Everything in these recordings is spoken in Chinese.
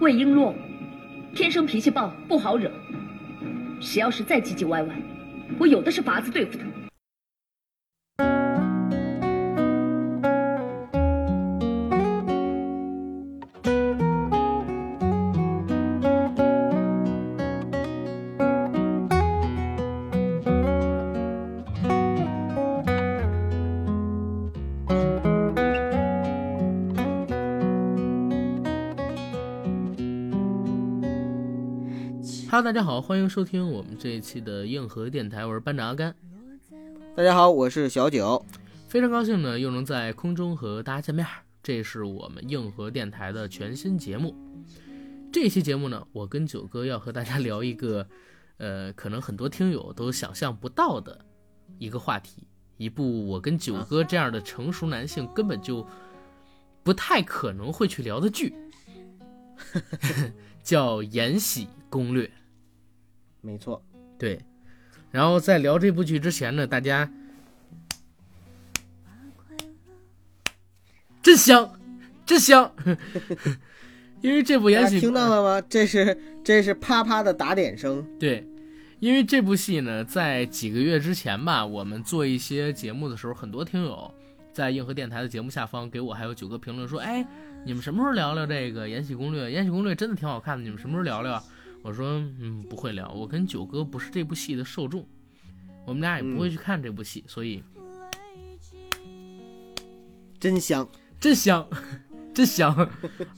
魏璎珞天生脾气暴，不好惹。谁要是再唧唧歪歪，我有的是法子对付他。大家好，欢迎收听我们这一期的硬核电台，我是班长阿甘。大家好，我是小九，非常高兴呢，又能在空中和大家见面。这是我们硬核电台的全新节目。这期节目呢，我跟九哥要和大家聊一个，呃，可能很多听友都想象不到的一个话题，一部我跟九哥这样的成熟男性根本就不太可能会去聊的剧，叫《延禧攻略》。没错，对。然后在聊这部剧之前呢，大家真香，真香，因为这部《延禧》听到了吗？这是这是啪啪的打点声。对，因为这部戏呢，在几个月之前吧，我们做一些节目的时候，很多听友在硬核电台的节目下方给我还有九哥评论说：“哎，你们什么时候聊聊这个《延禧攻略》？《延禧攻略》真的挺好看的，你们什么时候聊聊？”我说，嗯，不会聊。我跟九哥不是这部戏的受众，我们俩也不会去看这部戏，所以真香，真香，真香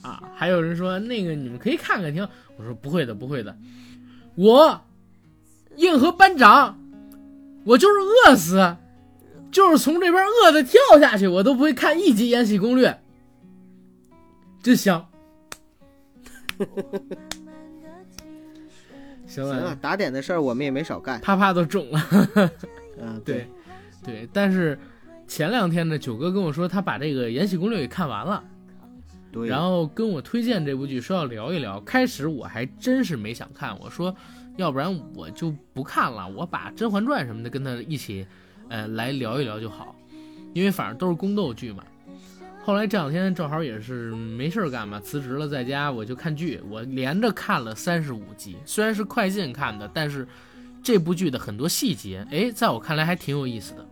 啊！还有人说那个你们可以看看听，我说不会的，不会的。我硬核班长，我就是饿死，就是从这边饿的跳下去，我都不会看一集《延禧攻略》，真香。行了，打点的事儿我们也没少干，啪啪都中了。嗯，对，对。但是前两天呢，九哥跟我说他把这个《延禧攻略》给看完了，对。然后跟我推荐这部剧，说要聊一聊。开始我还真是没想看，我说要不然我就不看了，我把《甄嬛传》什么的跟他一起，呃，来聊一聊就好，因为反正都是宫斗剧嘛。后来这两天正好也是没事干嘛，辞职了，在家我就看剧，我连着看了三十五集，虽然是快进看的，但是这部剧的很多细节，哎，在我看来还挺有意思的。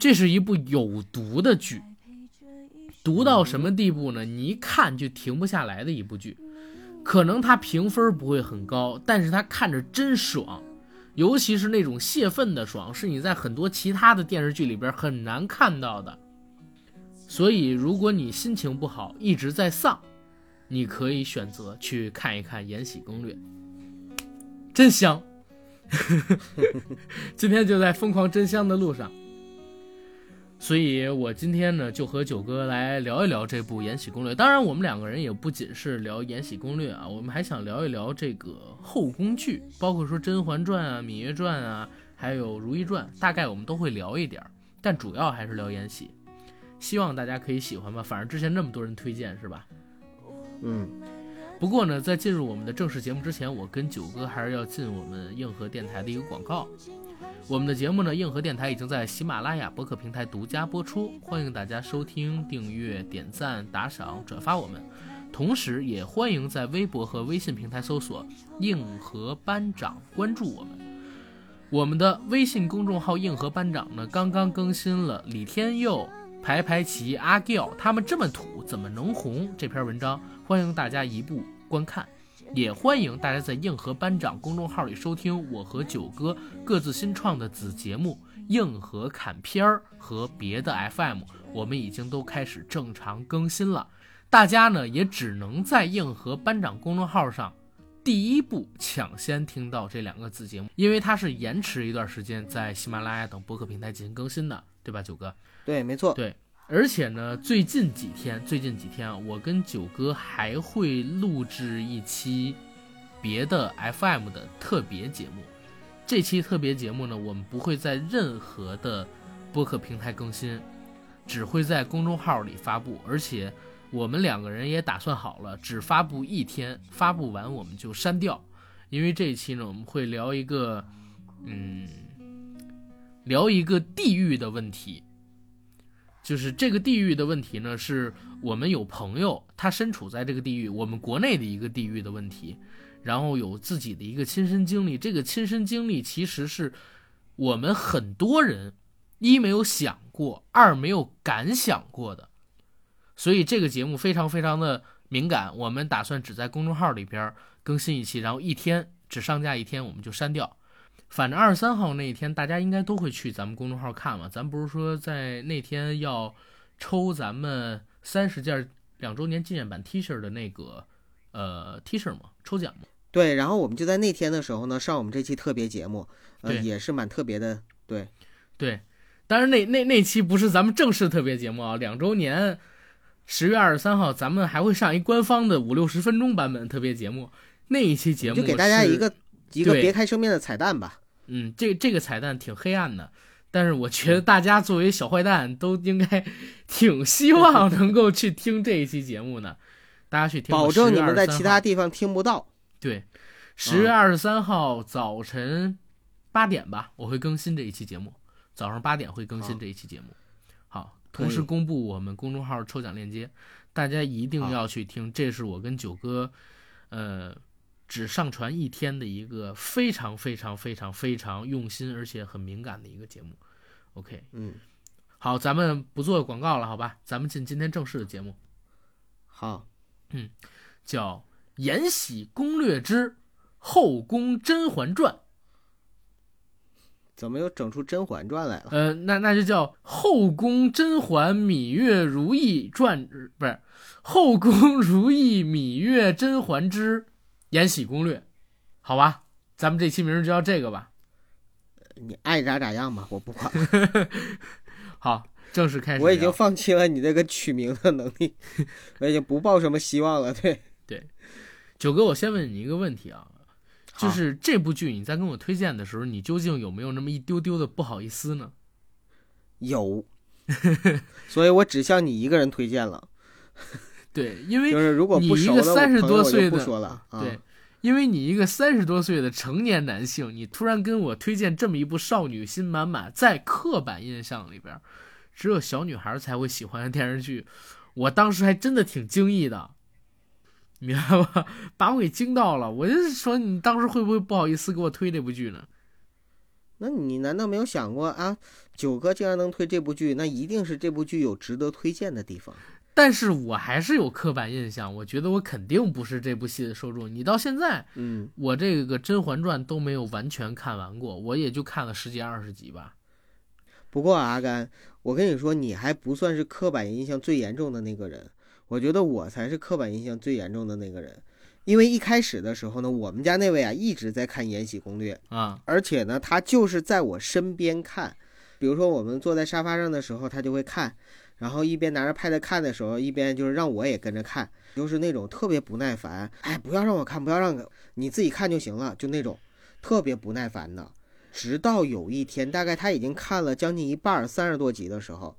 这是一部有毒的剧，毒到什么地步呢？你一看就停不下来的一部剧。可能它评分不会很高，但是它看着真爽，尤其是那种泄愤的爽，是你在很多其他的电视剧里边很难看到的。所以，如果你心情不好，一直在丧，你可以选择去看一看《延禧攻略》，真香。今天就在疯狂真香的路上，所以我今天呢就和九哥来聊一聊这部《延禧攻略》。当然，我们两个人也不仅是聊《延禧攻略》啊，我们还想聊一聊这个后宫剧，包括说《甄嬛传》啊、《芈月传》啊，还有《如懿传》，大概我们都会聊一点但主要还是聊延禧。希望大家可以喜欢吧，反正之前那么多人推荐是吧？嗯。不过呢，在进入我们的正式节目之前，我跟九哥还是要进我们硬核电台的一个广告。我们的节目呢，硬核电台已经在喜马拉雅播客平台独家播出，欢迎大家收听、订阅、点赞、打赏、转发我们。同时，也欢迎在微博和微信平台搜索“硬核班长”，关注我们。我们的微信公众号“硬核班长”呢，刚刚更新了李天佑。排排齐阿 Giao 他们这么土怎么能红？这篇文章欢迎大家一步观看，也欢迎大家在硬核班长公众号里收听我和九哥各自新创的子节目硬核砍片儿和别的 FM，我们已经都开始正常更新了。大家呢也只能在硬核班长公众号上第一步抢先听到这两个子节目，因为它是延迟一段时间在喜马拉雅等播客平台进行更新的，对吧，九哥？对，没错。对，而且呢，最近几天，最近几天啊，我跟九哥还会录制一期别的 FM 的特别节目。这期特别节目呢，我们不会在任何的播客平台更新，只会在公众号里发布。而且我们两个人也打算好了，只发布一天，发布完我们就删掉。因为这一期呢，我们会聊一个，嗯，聊一个地域的问题。就是这个地域的问题呢，是我们有朋友他身处在这个地域，我们国内的一个地域的问题，然后有自己的一个亲身经历。这个亲身经历其实是我们很多人一没有想过，二没有敢想过的。所以这个节目非常非常的敏感，我们打算只在公众号里边更新一期，然后一天只上架一天，我们就删掉。反正二十三号那一天，大家应该都会去咱们公众号看嘛。咱不是说在那天要抽咱们三十件两周年纪念版 T 恤的那个呃 T 恤嘛，抽奖嘛。对，然后我们就在那天的时候呢，上我们这期特别节目，呃，也是蛮特别的。对，对，当然那那那期不是咱们正式特别节目啊，两周年十月二十三号，咱们还会上一官方的五六十分钟版本特别节目。那一期节目就给大家一个一个别开生面的彩蛋吧。嗯，这这个彩蛋挺黑暗的，但是我觉得大家作为小坏蛋都应该 挺希望能够去听这一期节目的，大家去听。保证你们在10月23其他地方听不到。对，十月二十三号早晨八点吧，我会更新这一期节目，早上八点会更新这一期节目。好，同时公布我们公众号抽奖链接，大家一定要去听，这是我跟九哥，呃，只上传一天的一个非常非常非常非常用心而且很敏感的一个节目。OK，嗯，好，咱们不做广告了，好吧？咱们进今天正式的节目，好，嗯叫《延禧攻略之后宫甄嬛传》。怎么又整出《甄嬛传》来了？呃，那那就叫《后宫甄嬛芈月如懿传》，呃不是《后宫 如懿芈月甄嬛之延禧攻略》，好吧？咱们这期名儿就叫这个吧。你爱咋咋样吧，我不管。好，正式开始。我已经放弃了你这个取名的能力，我已经不抱什么希望了。对对，九哥，我先问你一个问题啊，就是这部剧你在跟我推荐的时候，你究竟有没有那么一丢丢的不好意思呢？有，所以我只向你一个人推荐了。对，因为就是如果不你一个熟的我30朋友就不多岁的说了啊。对，因为你一个三十多岁的成年男性，你突然跟我推荐这么一部少女心满满，在刻板印象里边，只有小女孩才会喜欢的电视剧，我当时还真的挺惊异的，明白吧？把我给惊到了。我就说，你当时会不会不好意思给我推这部剧呢？那你难道没有想过啊？九哥竟然能推这部剧，那一定是这部剧有值得推荐的地方。但是我还是有刻板印象，我觉得我肯定不是这部戏的受众。你到现在，嗯，我这个《甄嬛传》都没有完全看完过，我也就看了十几二十集吧。不过啊阿甘，我跟你说，你还不算是刻板印象最严重的那个人。我觉得我才是刻板印象最严重的那个人，因为一开始的时候呢，我们家那位啊一直在看《延禧攻略》，啊，而且呢，他就是在我身边看。比如说我们坐在沙发上的时候，他就会看，然后一边拿着 pad 看的时候，一边就是让我也跟着看，就是那种特别不耐烦，哎，不要让我看，不要让你自己看就行了，就那种特别不耐烦的。直到有一天，大概他已经看了将近一半，三十多集的时候，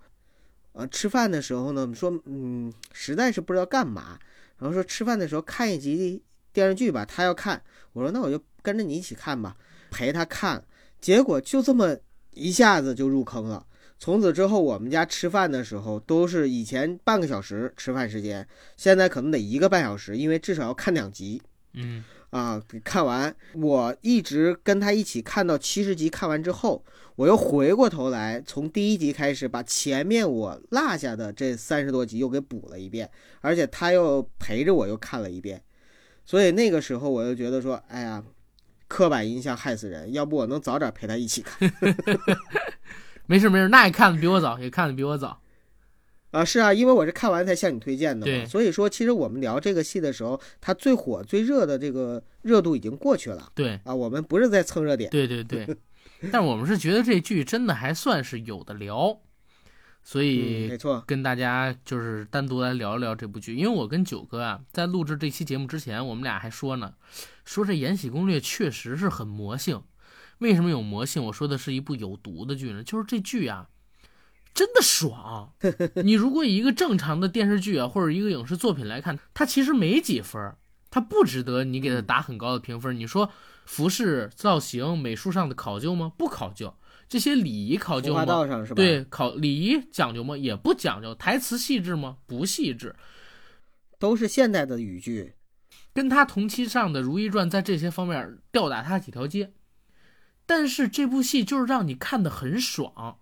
呃，吃饭的时候呢，说嗯，实在是不知道干嘛，然后说吃饭的时候看一集电视剧吧，他要看，我说那我就跟着你一起看吧，陪他看，结果就这么一下子就入坑了。从此之后，我们家吃饭的时候都是以前半个小时吃饭时间，现在可能得一个半小时，因为至少要看两集嗯啊。看完，我一直跟他一起看到七十集，看完之后，我又回过头来，从第一集开始把前面我落下的这三十多集又给补了一遍，而且他又陪着我又看了一遍，所以那个时候我就觉得说，哎呀，刻板印象害死人，要不我能早点陪他一起看。没事没事，那也看的比我早，也看的比我早。啊，是啊，因为我是看完才向你推荐的对嘛，所以说其实我们聊这个戏的时候，它最火最热的这个热度已经过去了对啊，我们不是在蹭热点，对对对，但我们是觉得这剧真的还算是有的聊，所嗯，以没错，跟大家就是单独来聊一聊这部剧。因为我跟九哥啊，在录制这期节目之前，我们俩还说呢，说这《延禧攻略》确实是很魔性。为什么有魔性？我说的是一部有毒的剧呢，就是这剧啊，真的爽。你如果以一个正常的电视剧啊，或者一个影视作品来看，它其实没几分儿，它不值得你给它打很高的评分。你说服饰、造型、美术上的考究吗？不考究。这些礼仪考究吗？道上是吧？对，考礼仪讲究吗？也不讲究。台词细致吗？不细致。都是现代的语句。跟他同期上的《如懿传》在这些方面吊打他几条街，但是这部戏就是让你看得很爽，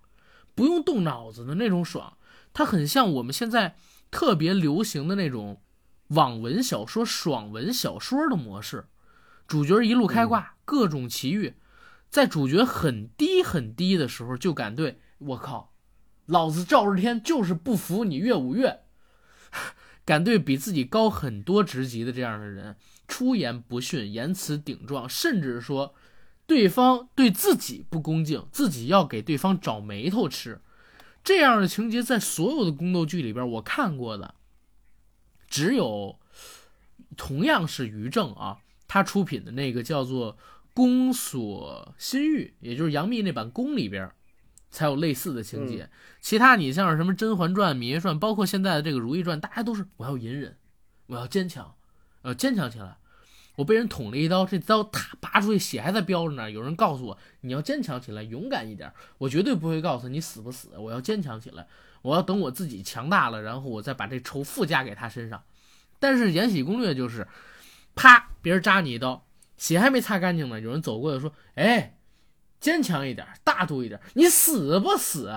不用动脑子的那种爽。它很像我们现在特别流行的那种网文小说、爽文小说的模式，主角一路开挂，各种奇遇，在主角很低很低的时候就敢对我靠，老子赵日天就是不服你岳五岳。敢对比自己高很多职级的这样的人出言不逊、言辞顶撞，甚至说对方对自己不恭敬，自己要给对方找眉头吃，这样的情节在所有的宫斗剧里边我看过的，只有同样是于正啊，他出品的那个叫做《宫锁心玉》，也就是杨幂那版《宫》里边。才有类似的情节，其他你像是什么《甄嬛传》《芈月传》，包括现在的这个《如懿传》，大家都是我要隐忍，我要坚强，要坚强起来。我被人捅了一刀，这刀啪拔出去，血还在飙着呢。有人告诉我你要坚强起来，勇敢一点。我绝对不会告诉你死不死，我要坚强起来，我要等我自己强大了，然后我再把这仇附加给他身上。但是《延禧攻略》就是，啪，别人扎你一刀，血还没擦干净呢，有人走过来说，哎。坚强一点，大度一点，你死不死？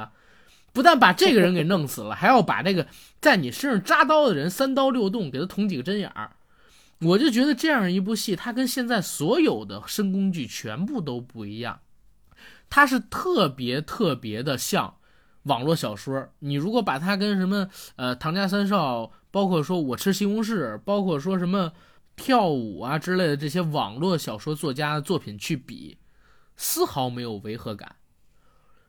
不但把这个人给弄死了，还要把这个在你身上扎刀的人三刀六洞给他捅几个针眼儿。我就觉得这样一部戏，它跟现在所有的深宫剧全部都不一样，它是特别特别的像网络小说。你如果把它跟什么呃唐家三少，包括说我吃西红柿，包括说什么跳舞啊之类的这些网络小说作家的作品去比。丝毫没有违和感。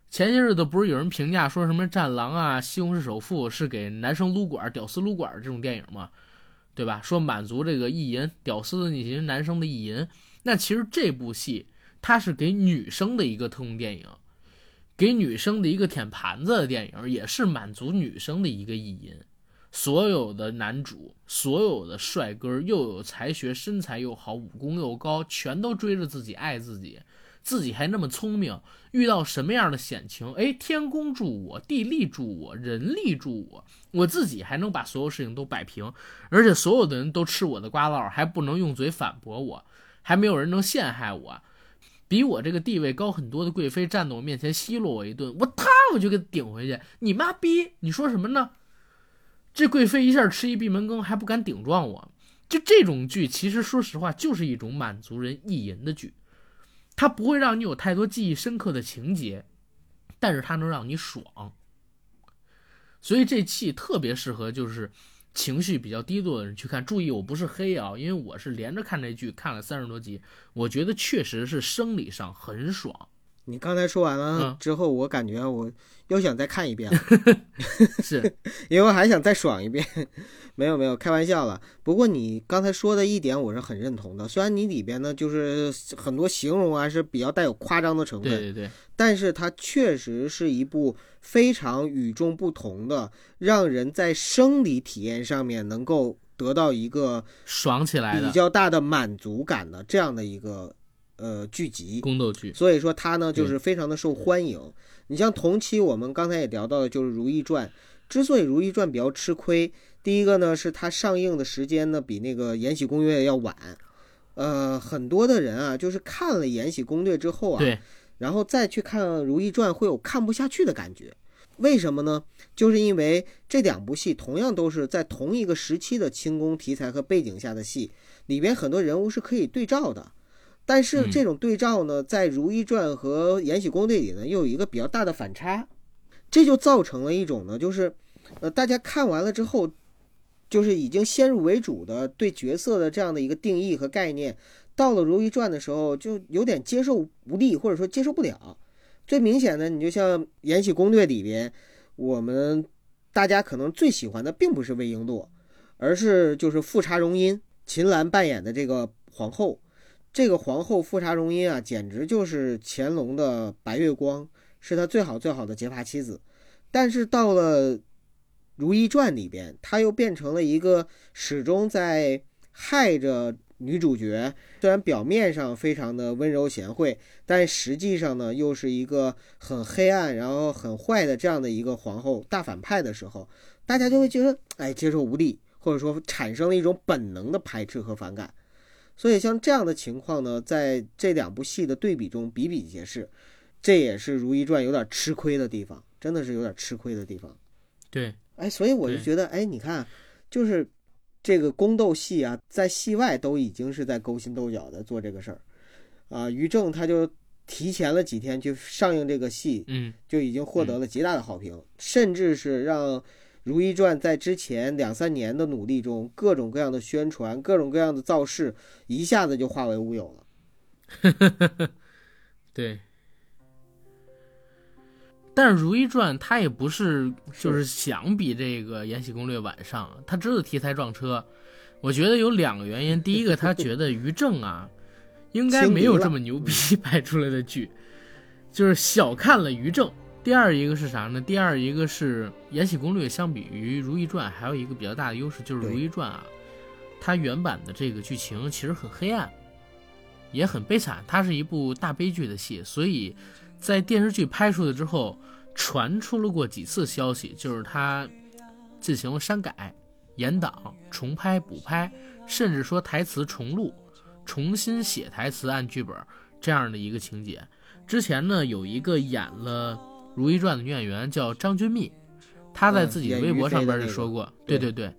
前些日子不是有人评价说什么《战狼》啊，《西红柿首富》是给男生撸管、屌丝撸管这种电影吗？对吧？说满足这个意淫、屌丝的那些男生的意淫。那其实这部戏它是给女生的一个特供电影，给女生的一个舔盘子的电影，也是满足女生的一个意淫。所有的男主，所有的帅哥，又有才学，身材又好，武功又高，全都追着自己，爱自己。自己还那么聪明，遇到什么样的险情，哎，天公助我，地利助我，人力助我，我自己还能把所有事情都摆平，而且所有的人都吃我的瓜烙，还不能用嘴反驳我，还没有人能陷害我。比我这个地位高很多的贵妃站在我面前奚落我一顿，我他我就给顶回去。你妈逼，你说什么呢？这贵妃一下吃一闭门羹，还不敢顶撞我。就这种剧，其实说实话，就是一种满足人意淫的剧。它不会让你有太多记忆深刻的情节，但是它能让你爽。所以这戏特别适合就是情绪比较低落的人去看。注意，我不是黑啊，因为我是连着看这剧看了三十多集，我觉得确实是生理上很爽。你刚才说完了之后，我感觉我又想再看一遍了，是 因为我还想再爽一遍。没有没有，开玩笑了。不过你刚才说的一点我是很认同的，虽然你里边呢就是很多形容啊是比较带有夸张的成分，对对对，但是它确实是一部非常与众不同的，让人在生理体验上面能够得到一个爽起来比较大的满足感的这样的一个。呃，剧集宫斗剧，所以说它呢就是非常的受欢迎。你像同期我们刚才也聊到的，就是《如懿传》。之所以《如懿传》比较吃亏，第一个呢是它上映的时间呢比那个《延禧攻略》要晚。呃，很多的人啊，就是看了《延禧攻略》之后啊，对，然后再去看《如懿传》，会有看不下去的感觉。为什么呢？就是因为这两部戏同样都是在同一个时期的清宫题材和背景下的戏，里边很多人物是可以对照的。但是这种对照呢，在《如懿传》和《延禧攻略》里呢，又有一个比较大的反差，这就造成了一种呢，就是，呃，大家看完了之后，就是已经先入为主的对角色的这样的一个定义和概念，到了《如懿传》的时候，就有点接受无力，或者说接受不了。最明显的，你就像《延禧攻略》里边，我们大家可能最喜欢的并不是魏璎珞，而是就是富察容音，秦岚扮演的这个皇后。这个皇后富察容音啊，简直就是乾隆的白月光，是他最好最好的结发妻子。但是到了《如懿传》里边，她又变成了一个始终在害着女主角虽然表面上非常的温柔贤惠，但实际上呢又是一个很黑暗，然后很坏的这样的一个皇后大反派的时候，大家就会觉得哎接受无力，或者说产生了一种本能的排斥和反感。所以像这样的情况呢，在这两部戏的对比中比比皆是，这也是《如懿传》有点吃亏的地方，真的是有点吃亏的地方。对，哎，所以我就觉得，哎，你看，就是这个宫斗戏啊，在戏外都已经是在勾心斗角的做这个事儿，啊，于正他就提前了几天去上映这个戏，嗯，就已经获得了极大的好评，甚至是让。《如懿传》在之前两三年的努力中，各种各样的宣传、各种各样的造势，一下子就化为乌有了。对，但是《如懿传》它也不是就是想比这个《延禧攻略》晚上，他知道题材撞车。我觉得有两个原因，第一个他觉得于正啊，应该没有这么牛逼 拍出来的剧，就是小看了于正。第二一个是啥呢？第二一个是《延禧攻略》相比于《如懿传》还有一个比较大的优势，就是《如懿传》啊，它原版的这个剧情其实很黑暗，也很悲惨，它是一部大悲剧的戏，所以在电视剧拍出来之后，传出了过几次消息，就是它进行了删改、延档、重拍、补拍，甚至说台词重录、重新写台词按剧本这样的一个情节。之前呢，有一个演了。《如懿传》的女演员叫张君蜜，她在自己的微博上边就说过，对对对，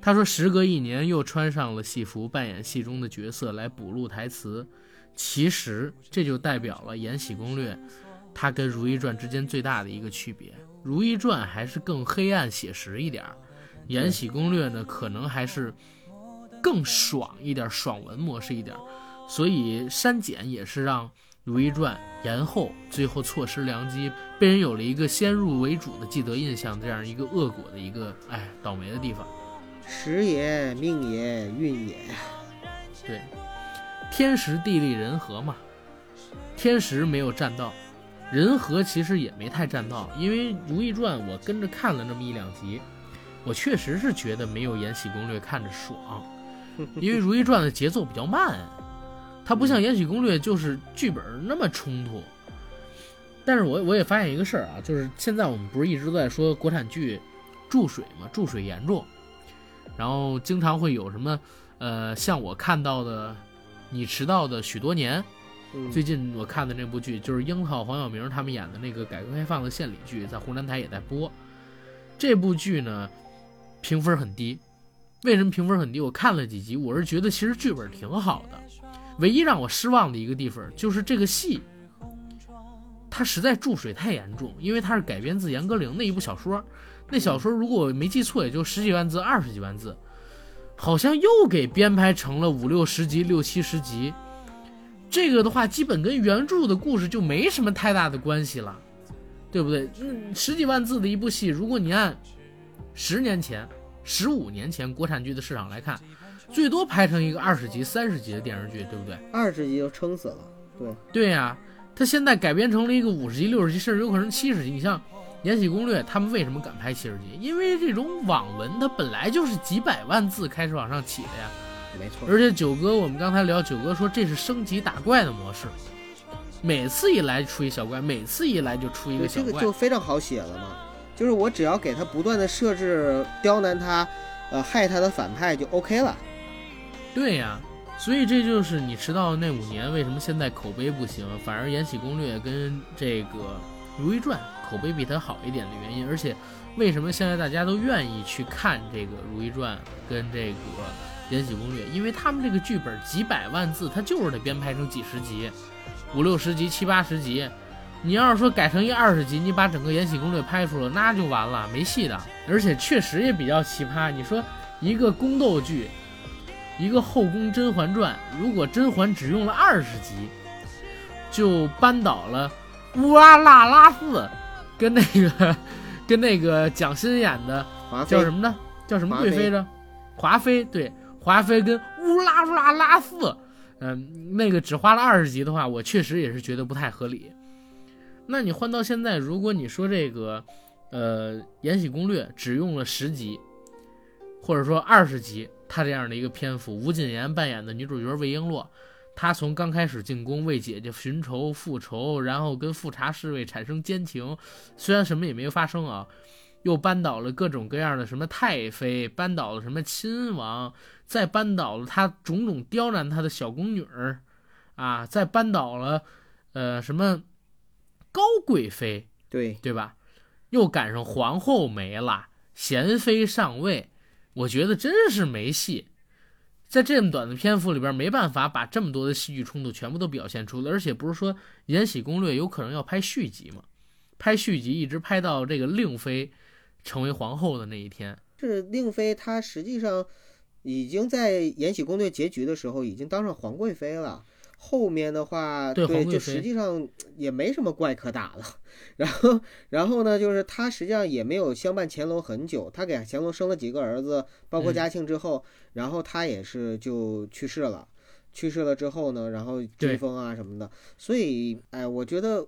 她说时隔一年又穿上了戏服，扮演戏中的角色来补录台词。其实这就代表了《延禧攻略》它跟《如懿传》之间最大的一个区别，《如懿传》还是更黑暗写实一点，《延禧攻略》呢可能还是更爽一点，爽文模式一点，所以删减也是让。《如懿传》延后，最后错失良机，被人有了一个先入为主的既得印象，这样一个恶果的一个哎倒霉的地方。时也，命也，运也。对，天时地利人和嘛。天时没有占到，人和其实也没太占到。因为《如懿传》，我跟着看了那么一两集，我确实是觉得没有《延禧攻略》看着爽，因为《如懿传》的节奏比较慢。它不像《延禧攻略》，就是剧本那么冲突。但是我我也发现一个事儿啊，就是现在我们不是一直在说国产剧注水嘛，注水严重，然后经常会有什么，呃，像我看到的，你迟到的许多年，最近我看的那部剧就是樱桃黄晓明他们演的那个改革开放的献礼剧，在湖南台也在播。这部剧呢，评分很低。为什么评分很低？我看了几集，我是觉得其实剧本挺好的。唯一让我失望的一个地方就是这个戏，它实在注水太严重，因为它是改编自严歌苓那一部小说。那小说如果我没记错，也就十几万字、二十几万字，好像又给编排成了五六十集、六七十集。这个的话，基本跟原著的故事就没什么太大的关系了，对不对？嗯，十几万字的一部戏，如果你按十年前、十五年前国产剧的市场来看。最多拍成一个二十集、三十集的电视剧，对不对？二十集就撑死了。对对呀，他现在改编成了一个五十集、六十集，甚至有可能七十集。你像《延禧攻略》，他们为什么敢拍七十集？因为这种网文它本来就是几百万字开始往上起的呀。没错。而且九哥，我们刚才聊，九哥说这是升级打怪的模式，每次一来出一小怪，每次一来就出一个小怪，这个就非常好写了嘛。就是我只要给他不断的设置刁难他，呃，害他的反派就 OK 了。对呀，所以这就是你迟到那五年为什么现在口碑不行，反而《延禧攻略》跟这个《如懿传》口碑比它好一点的原因。而且，为什么现在大家都愿意去看这个《如懿传》跟这个《延禧攻略》？因为他们这个剧本几百万字，它就是得编排成几十集、五六十集、七八十集。你要是说改成一二十集，你把整个《延禧攻略》拍出来，那就完了，没戏的。而且确实也比较奇葩，你说一个宫斗剧。一个后宫《甄嬛传》，如果甄嬛只用了二十集，就扳倒了乌拉那拉氏，跟那个跟那个蒋欣演的叫什么呢？叫什么贵妃呢？华妃对，华妃跟乌拉乌拉拉氏，嗯，那个只花了二十集的话，我确实也是觉得不太合理。那你换到现在，如果你说这个，呃，《延禧攻略》只用了十集，或者说二十集。他这样的一个篇幅，吴谨言扮演的女主角魏璎珞，她从刚开始进宫为姐姐寻仇复仇，然后跟富察侍卫产生奸情，虽然什么也没有发生啊，又扳倒了各种各样的什么太妃，扳倒了什么亲王，再扳倒了她种种刁难她的小宫女儿，啊，再扳倒了呃什么高贵妃，对，对吧？又赶上皇后没了，贤妃上位，我觉得真是没戏。在这么短的篇幅里边，没办法把这么多的戏剧冲突全部都表现出来，而且不是说《延禧攻略》有可能要拍续集吗？拍续集一直拍到这个令妃成为皇后的那一天。是令妃，她实际上已经在《延禧攻略》结局的时候已经当上皇贵妃了。后面的话，对，就实际上也没什么怪可打了。然后，然后呢，就是他实际上也没有相伴乾隆很久。他给乾隆生了几个儿子，包括嘉庆之后，然后他也是就去世了。去世了之后呢，然后追封啊什么的。所以，哎，我觉得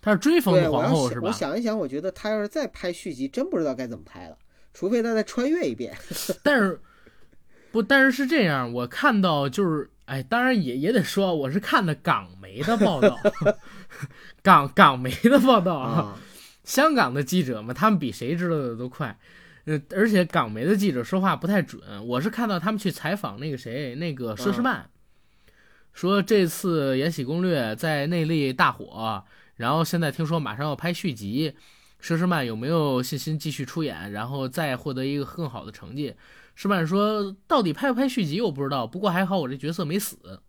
他是追封皇后是吧？我想一想，我觉得他要是再拍续集，真不知道该怎么拍了，除非他再穿越一遍。但是，不，但是是这样，我看到就是。哎，当然也也得说，我是看的港媒的报道，港港媒的报道啊。香港的记者嘛，他们比谁知道的都快。呃，而且港媒的记者说话不太准。我是看到他们去采访那个谁，那个佘诗曼，说这次《延禧攻略》在内地大火，然后现在听说马上要拍续集，佘诗曼有没有信心继续出演，然后再获得一个更好的成绩？诗曼说：“到底拍不拍续集我不知道，不过还好我这角色没死。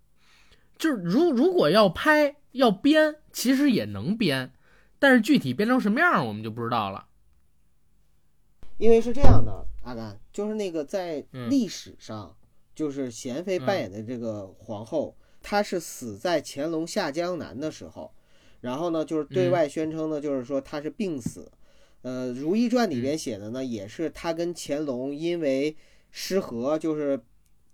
就是如如果要拍要编，其实也能编，但是具体编成什么样我们就不知道了。因为是这样的，阿甘，就是那个在历史上，就是娴妃扮演的这个皇后，她是死在乾隆下江南的时候，然后呢，就是对外宣称呢，就是说他是病死。呃，《如懿传》里边写的呢，也是他跟乾隆因为。”失和就是，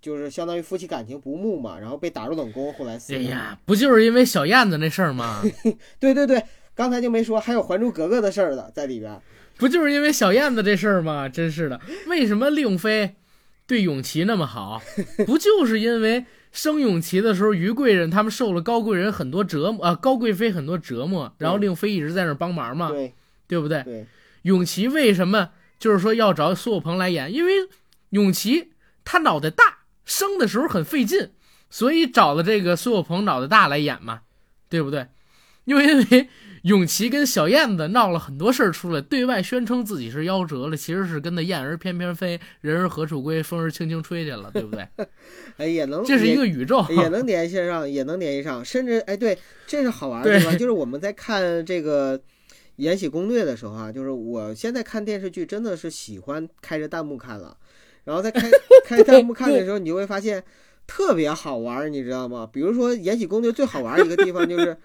就是相当于夫妻感情不睦嘛，然后被打入冷宫，后来死。哎呀，不就是因为小燕子那事儿吗？对对对，刚才就没说，还有《还珠格格》的事儿了在里边。不就是因为小燕子这事儿吗？真是的，为什么令妃对永琪那么好？不就是因为生永琪的时候，于贵人他们受了高贵人很多折磨啊，高贵妃很多折磨，然后令妃一直在那帮忙嘛，对对不对？对。永琪为什么就是说要找苏有朋来演？因为。永琪他脑袋大，生的时候很费劲，所以找了这个苏有朋脑袋大来演嘛，对不对？又因为 永琪跟小燕子闹了很多事儿出来，对外宣称自己是夭折了，其实是跟那燕儿翩翩飞，人儿何处归，风儿轻轻吹去了，对不对？哎，也能，这是一个宇宙，也能联系上，也能联系上，甚至哎，对，这是好玩的地方，就是我们在看这个《延禧攻略》的时候啊，就是我现在看电视剧真的是喜欢开着弹幕看了。然后在开 开弹幕看的时候，你就会发现特别好玩，你知道吗？比如说《延禧攻略》最好玩一个地方就是，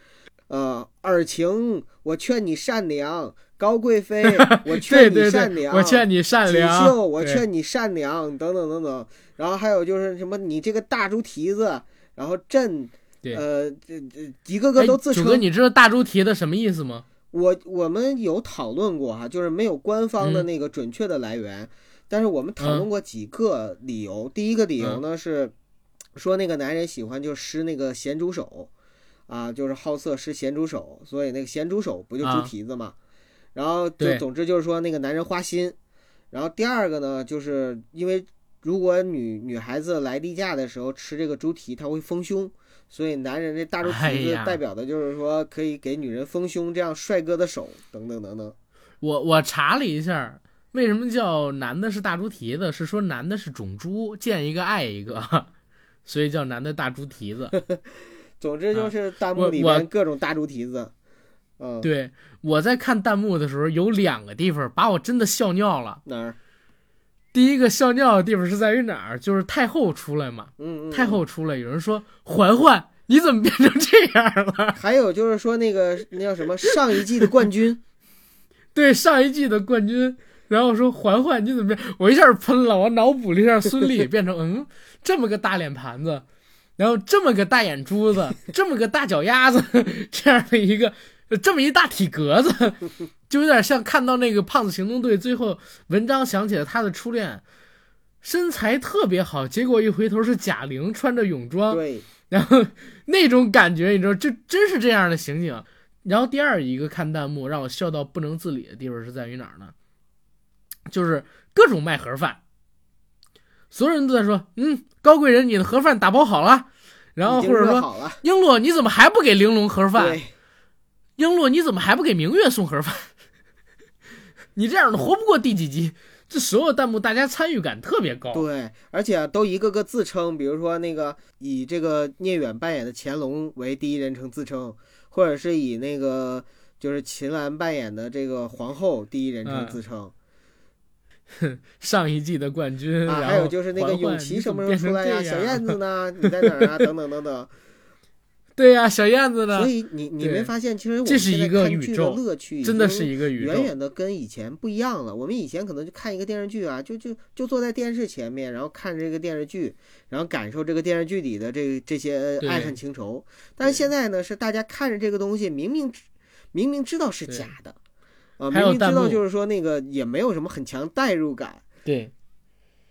呃，尔晴，我劝你善良；高贵妃，我劝你善良；我劝你善良；锦绣，我劝你善良，等等等等。然后还有就是什么，你这个大猪蹄子，然后朕，呃，这这一个个都自称。九哥，你知道大猪蹄子什么意思吗？我我们有讨论过哈，就是没有官方的那个准确的来源。但是我们讨论过几个理由，第一个理由呢是说那个男人喜欢就施那个咸猪手，啊，就是好色是咸猪手，所以那个咸猪手不就猪蹄子嘛？然后就总之就是说那个男人花心。然后第二个呢，就是因为如果女女孩子来例假的时候吃这个猪蹄，她会丰胸，所以男人这大猪蹄子代表的就是说可以给女人丰胸，这样帅哥的手等等等等。我我查了一下。为什么叫男的是大猪蹄子？是说男的是种猪，见一个爱一个，所以叫男的大猪蹄子。总之就是弹幕里面各种大猪蹄子。嗯，对，我在看弹幕的时候，有两个地方把我真的笑尿了。哪儿？第一个笑尿的地方是在于哪儿？就是太后出来嘛。嗯嗯。太后出来，有人说嬛嬛，你怎么变成这样了？还有就是说那个那叫什么上一季的冠军？对，上一季的冠军。然后说嬛嬛你怎么变？我一下喷了，我脑补了一下孙俪 变成嗯这么个大脸盘子，然后这么个大眼珠子，这么个大脚丫子，这样的一个这么一大体格子，就有点像看到那个胖子行动队最后文章想起了他的初恋，身材特别好，结果一回头是贾玲穿着泳装，对，然后那种感觉，你知道，就真是这样的情景。然后第二一个看弹幕让我笑到不能自理的地方是在于哪儿呢？就是各种卖盒饭，所有人都在说：“嗯，高贵人，你的盒饭打包好了。”然后或者说热好了，：“璎珞，你怎么还不给玲珑盒饭？璎珞，你怎么还不给明月送盒饭？你这样的活不过第几集？”这所有弹幕大家参与感特别高。对，而且都一个个自称，比如说那个以这个聂远扮演的乾隆为第一人称自称，或者是以那个就是秦岚扮演的这个皇后第一人称嗯自称、上一季的冠军，啊，还有就是那个永琪什么时候出来呀？小燕子 呢？你在哪儿啊？等等等等。对呀、小燕子呢所？以你你没发现，其实我这是们现在一个剧的宙乐趣已真的经是一个宇宙远。远的跟以前不一样了。我们以前可能就看一个电视剧啊，就就就坐在电视前面，然后看这个电视剧，然后感受这个电视剧里的这这些爱恨情仇。但是现在呢，是大家看着这个东西，明明知明明知道是假的，啊，明明知道就是说那个也没有什么很强代入感。对，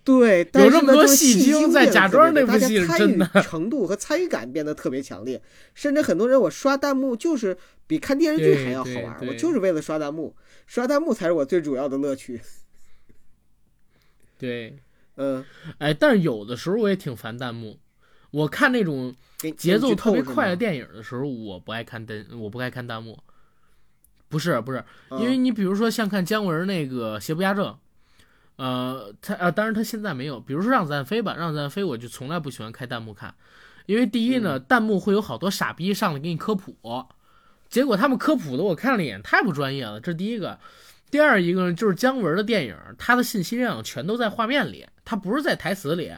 对，但是这么多戏戏精在假装那部戏是真的程度和参与感变得特别强烈，甚至很多人我刷弹幕就是比看电视剧对还要好对玩，我对就是为了刷弹幕，刷弹幕才是我最主要的乐趣。对，嗯，哎，但是有的时候我也挺烦弹幕。我看那种给节奏特别快的电影的时候，我不爱看弹，我不爱看弹幕。不是不是，嗯因为你比如说像看姜文那个《邪不压正》，呃，他呃，当然他现在没有。比如说《让子弹飞》吧，《让子弹飞》我就从来不喜欢开弹幕看，因为第一呢，嗯弹幕会有好多傻逼上来给你科普，结果他们科普的我看了一眼太不专业了，这是第一个。第二一个呢，就是姜文的电影，他的信息量全都在画面里，他不是在台词里，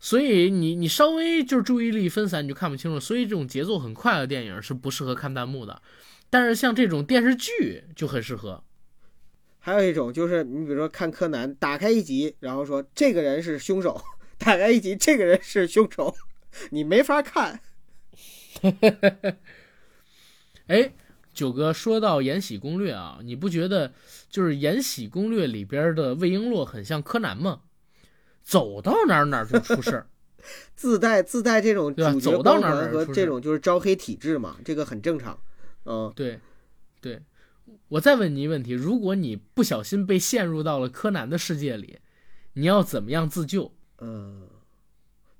所以你你稍微就是注意力分散，你就看不清楚。所以这种节奏很快的电影是不适合看弹幕的，但是像这种电视剧就很适合。还有一种就是你比如说看柯南，打开一集，然后说这个人是凶手，打开一集这个人是凶手，你没法看。哎，九哥说到《延禧攻略》啊，你不觉得就是《延禧攻略》里边的魏璎珞很像柯南吗？走到哪儿哪儿就出事儿。自带自带这种主角走到哪儿光环和这种就是招黑体质嘛，这个很正常。嗯，对，对，我再问你一个问题：如果你不小心被陷入到了柯南的世界里，你要怎么样自救？嗯，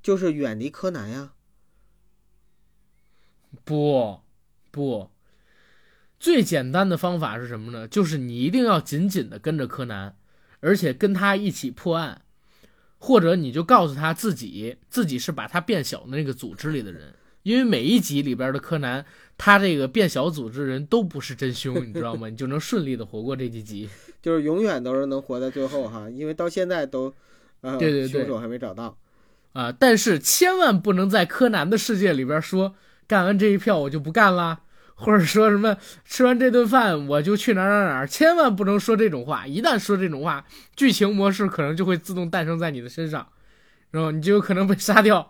就是远离柯南呀。不，不，最简单的方法是什么呢？就是你一定要紧紧的跟着柯南，而且跟他一起破案，或者你就告诉他自己自己是把他变小的那个组织里的人，因为每一集里边的柯南，他这个变小组织人都不是真凶，你知道吗？你就能顺利的活过这几集。就是永远都是能活到最后哈，因为到现在都，呃，对对对凶手还没找到。啊，但是千万不能在柯南的世界里边说干完这一票我就不干啦，或者说什么吃完这顿饭我就去哪儿哪儿哪儿，千万不能说这种话。一旦说这种话，剧情模式可能就会自动诞生在你的身上，然后你就有可能被杀掉。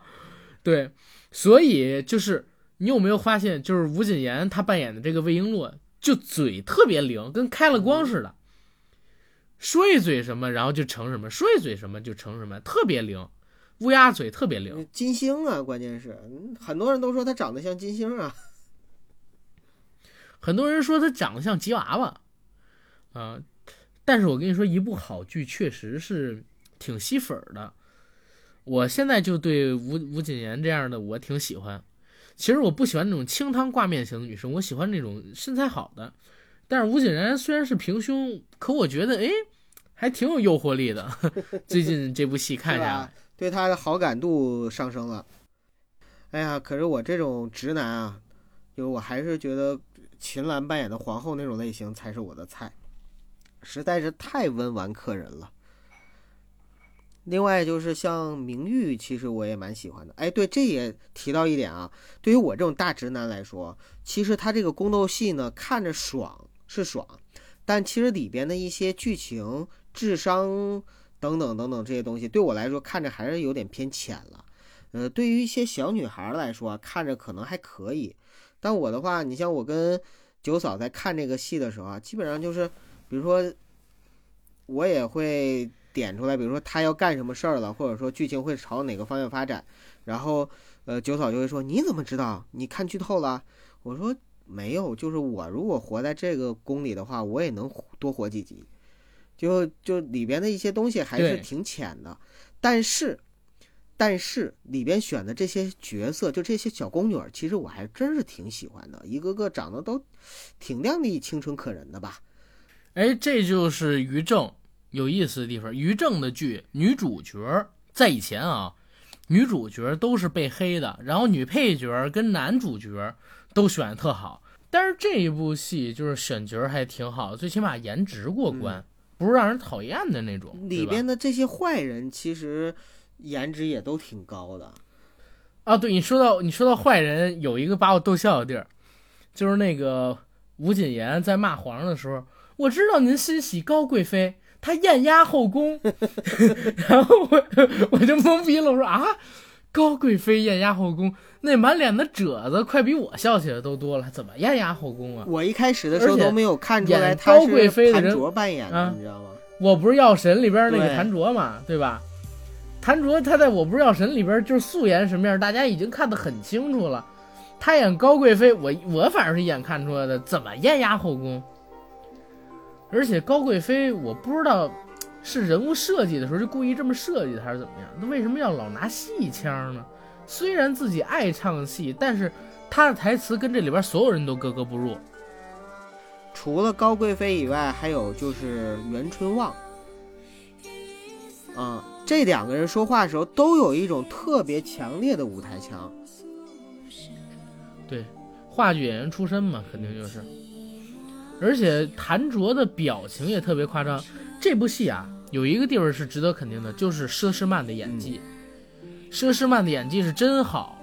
对，所以就是你有没有发现，就是吴谨言他扮演的这个魏璎珞，就嘴特别灵，跟开了光似的，说一嘴什么，然后就成什么，说一嘴什么就成什么，特别灵。乌鸦嘴特别灵，金星啊，关键是嗯很多人都说她长得像金星啊。很多人说他长得像吉娃娃，啊、但是我跟你说，一部好剧确实是挺吸粉儿的。我现在就对吴吴谨言这样的我挺喜欢。其实我不喜欢那种清汤挂面型的女生，我喜欢那种身材好的。但是吴谨言虽然是平胸，可我觉得哎，还挺有诱惑力的。最近这部戏看下是吧来，对她的好感度上升了。哎呀，可是我这种直男啊，就我还是觉得秦岚扮演的皇后那种类型才是我的菜，实在是太温婉可人了。另外就是像明玉，其实我也蛮喜欢的。哎，对，这也提到一点啊，对于我这种大直男来说，其实他这个宫斗戏呢，看着爽是爽，但其实里边的一些剧情、智商等等等等这些东西，对我来说看着还是有点偏浅了。呃，对于一些小女孩来说，看着可能还可以，但我的话，你像我跟九嫂在看这个戏的时候啊，基本上就是，比如说，我也会点出来，比如说他要干什么事儿了，或者说剧情会朝哪个方向发展，然后呃九嫂就会说你怎么知道？你看剧透了？我说没有，就是我如果活在这个宫里的话，我也能多活几集。就就里边的一些东西还是挺浅的，但是，但是里边选的这些角色，就这些小宫女儿，其实我还真是挺喜欢的，一个个长得都挺靓丽、清纯可人的吧。哎，这就是于正有意思的地方。于正的剧女主角在以前啊，女主角都是被黑的，然后女配角跟男主角都选的特好。但是这一部戏就是选角还挺好，最起码颜值过关。不是让人讨厌的那种。里边的这些坏人其实颜值也都挺高的。啊，对你说到你说到坏人，有一个把我逗笑的地儿，就是那个吴谨言在骂皇上的时候，我知道您欣喜高贵妃，她艳压后宫，然后我我就懵逼了，我说啊，高贵妃艳压后宫。那满脸的褶子，快比我笑起来都多了，怎么艳压后宫啊？我一开始的时候都没有看出来高贵妃的人卓扮演的，你知道吗？我不是药神里边那个谭卓嘛，对吧？谭卓他在我不是药神里边就是素颜什么样，大家已经看得很清楚了。他演高贵妃，我我反正是一眼看出来的，怎么艳压后宫？而且高贵妃，我不知道是人物设计的时候就故意这么设计的，还是怎么样？那为什么要老拿戏腔呢？虽然自己爱唱戏，但是她的台词跟这里边所有人都格格不入。除了高贵妃以外，还有就是袁春望。啊，这两个人说话的时候都有一种特别强烈的舞台腔。对，话剧演员出身嘛，肯定就是。而且谭卓的表情也特别夸张。这部戏啊，有一个地方是值得肯定的，就是佘诗曼的演技。佘诗曼的演技是真好，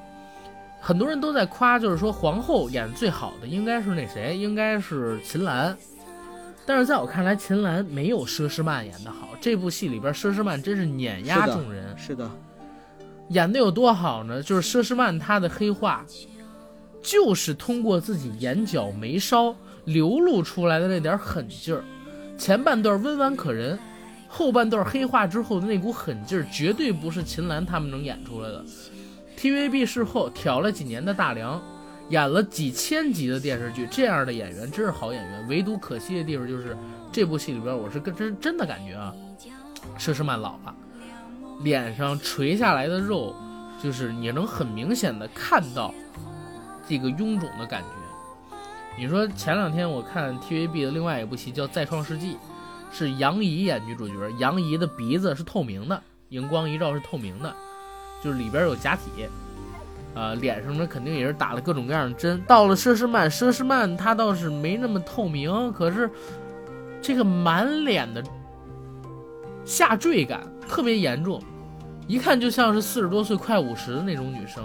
很多人都在夸，就是说皇后演最好的应该是那谁，应该是秦岚。但是在我看来，秦岚没有佘诗曼演的好。这部戏里边，佘诗曼真是碾压众人。是的，演的有多好呢？就是佘诗曼她的黑化，就是通过自己眼角眉梢流露出来的那点狠劲儿，前半段温婉可人。后半段黑化之后的那股狠劲儿，绝对不是秦岚他们能演出来的。TVB 事后挑了几年的大梁，演了几千集的电视剧，这样的演员真是好演员。唯独可惜的地方就是这部戏里边，我是跟真真的感觉啊，佘诗曼老了，脸上垂下来的肉，就是你能很明显的看到这个臃肿的感觉。你说前两天我看 TVB 的另外一部戏叫《再创世纪》。是杨怡演女主角，杨怡的鼻子是透明的，荧光一照是透明的，就是里边有假体，呃，脸上呢肯定也是打了各种各样的针。到了佘诗曼，佘诗曼她倒是没那么透明，可是这个满脸的下坠感特别严重，一看就像是四十多岁快五十的那种女生，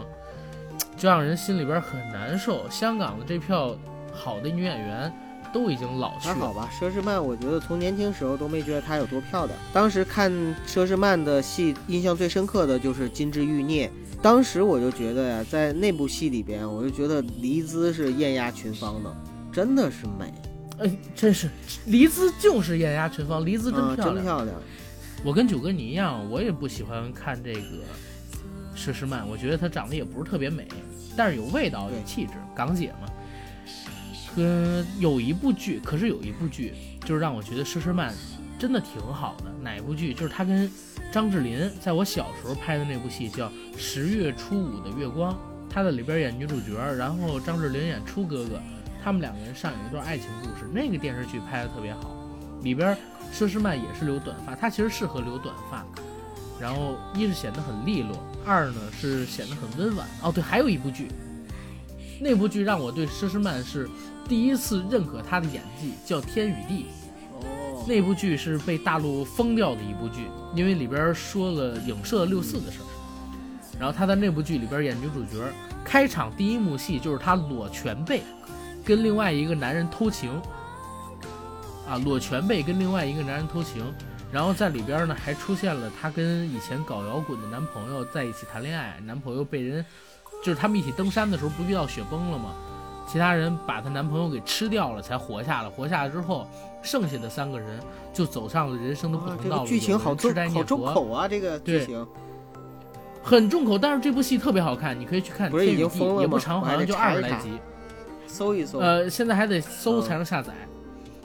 就让人心里边很难受。香港的这票好的女演员。都已经老去了。还好吧，佘诗曼，我觉得从年轻时候都没觉得她有多漂亮。当时看佘诗曼的戏，印象最深刻的就是《金枝欲孽》。当时我就觉得呀，在那部戏里边，我就觉得黎姿是艳压群芳的，真的是美。哎，真是，黎姿就是艳压群芳，黎姿真漂亮。真漂亮。我跟九哥你一样，我也不喜欢看这个佘诗曼，我觉得她长得也不是特别美，但是有味道，有气质，港姐嘛。跟有一部剧，可是有一部剧，就是让我觉得佘诗曼真的挺好的。哪部剧？就是她跟张智霖在我小时候拍的那部戏，叫《十月初五的月光》。她在里边演女主角，然后张智霖演初哥哥，他们两个人上演一段爱情故事。那个电视剧拍的特别好，里边佘诗曼也是留短发，她其实适合留短发。然后一是显得很利落，二呢是显得很温婉。哦，对，还有一部剧，那部剧让我对佘诗曼是。第一次认可她的演技叫《天与地》，哦，那部剧是被大陆封掉的一部剧，因为里边说了影射六四的事儿。然后她在那部剧里边演女主角，开场第一幕戏就是她裸全背，跟另外一个男人偷情，啊，裸全背跟另外一个男人偷情，然后在里边呢还出现了她跟以前搞摇滚的男朋友在一起谈恋爱，男朋友被人，就是他们一起登山的时候不遇到雪崩了吗？其他人把她男朋友给吃掉了才活下了。活下来之后，剩下的三个人就走上了人生的不哇，同道路。这个剧情好重人吃斋念好重口啊！这个剧情很重口，但是这部戏特别好看，你可以去看。不是已经天与地封了吗也不长，好像就二十来集。搜一搜。呃，现在还得搜嗯才能下载。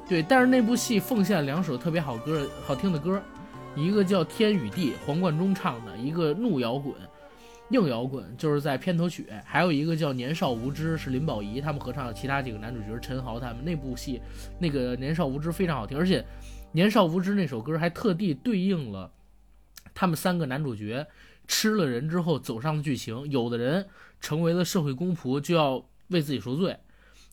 对，但是那部戏奉献两首特别好歌、好听的歌，一个叫《天与地》，黄贯中唱的；一个怒摇滚、硬摇滚，就是在片头曲；还有一个叫《年少无知》，是林保怡他们合唱的，其他几个男主角陈豪他们那部戏，那个《年少无知》非常好听，而且《年少无知》那首歌还特地对应了他们三个男主角吃了人之后走上的剧情。有的人成为了社会公仆，就要为自己赎罪。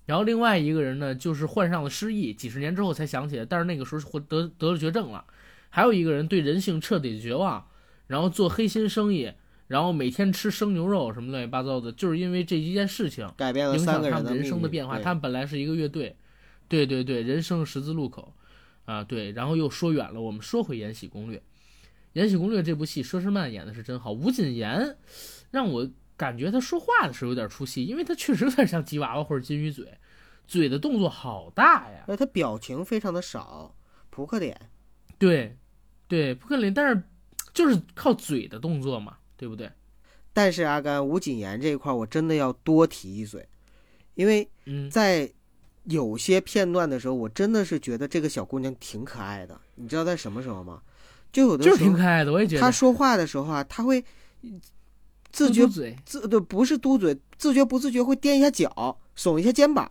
然后另外一个人呢，就是患上了失忆，几十年之后才想起来，但是那个时候获得得了绝症了。还有一个人对人性彻底绝望，然后做黑心生意，然后每天吃生牛肉什么乱七八糟的，就是因为这一件事情改变了影三响他们人生的变化。他们本来是一个乐队，对对对，人生十字路口啊，对，然后又说远了。我们说回《延禧攻略》，《延禧攻略》这部戏，佘诗曼演的是真好，吴谨言让我感觉他说话的时候有点出戏，因为他确实有点像吉娃娃或者金鱼嘴，嘴的动作好大呀。而他表情非常的少，扑克脸。对，对，扑克脸，但是就是靠嘴的动作嘛，对不对？但是阿甘吴谨言这一块，我真的要多提一嘴，因为嗯，在有些片段的时候，我真的是觉得这个小姑娘挺可爱的。你知道在什么时候吗？就有的就是时候挺可爱的，我也觉得。她说话的时候啊，她会自觉嘴，自对不是嘟嘴，自觉不自觉会踮一下脚，耸一下肩膀，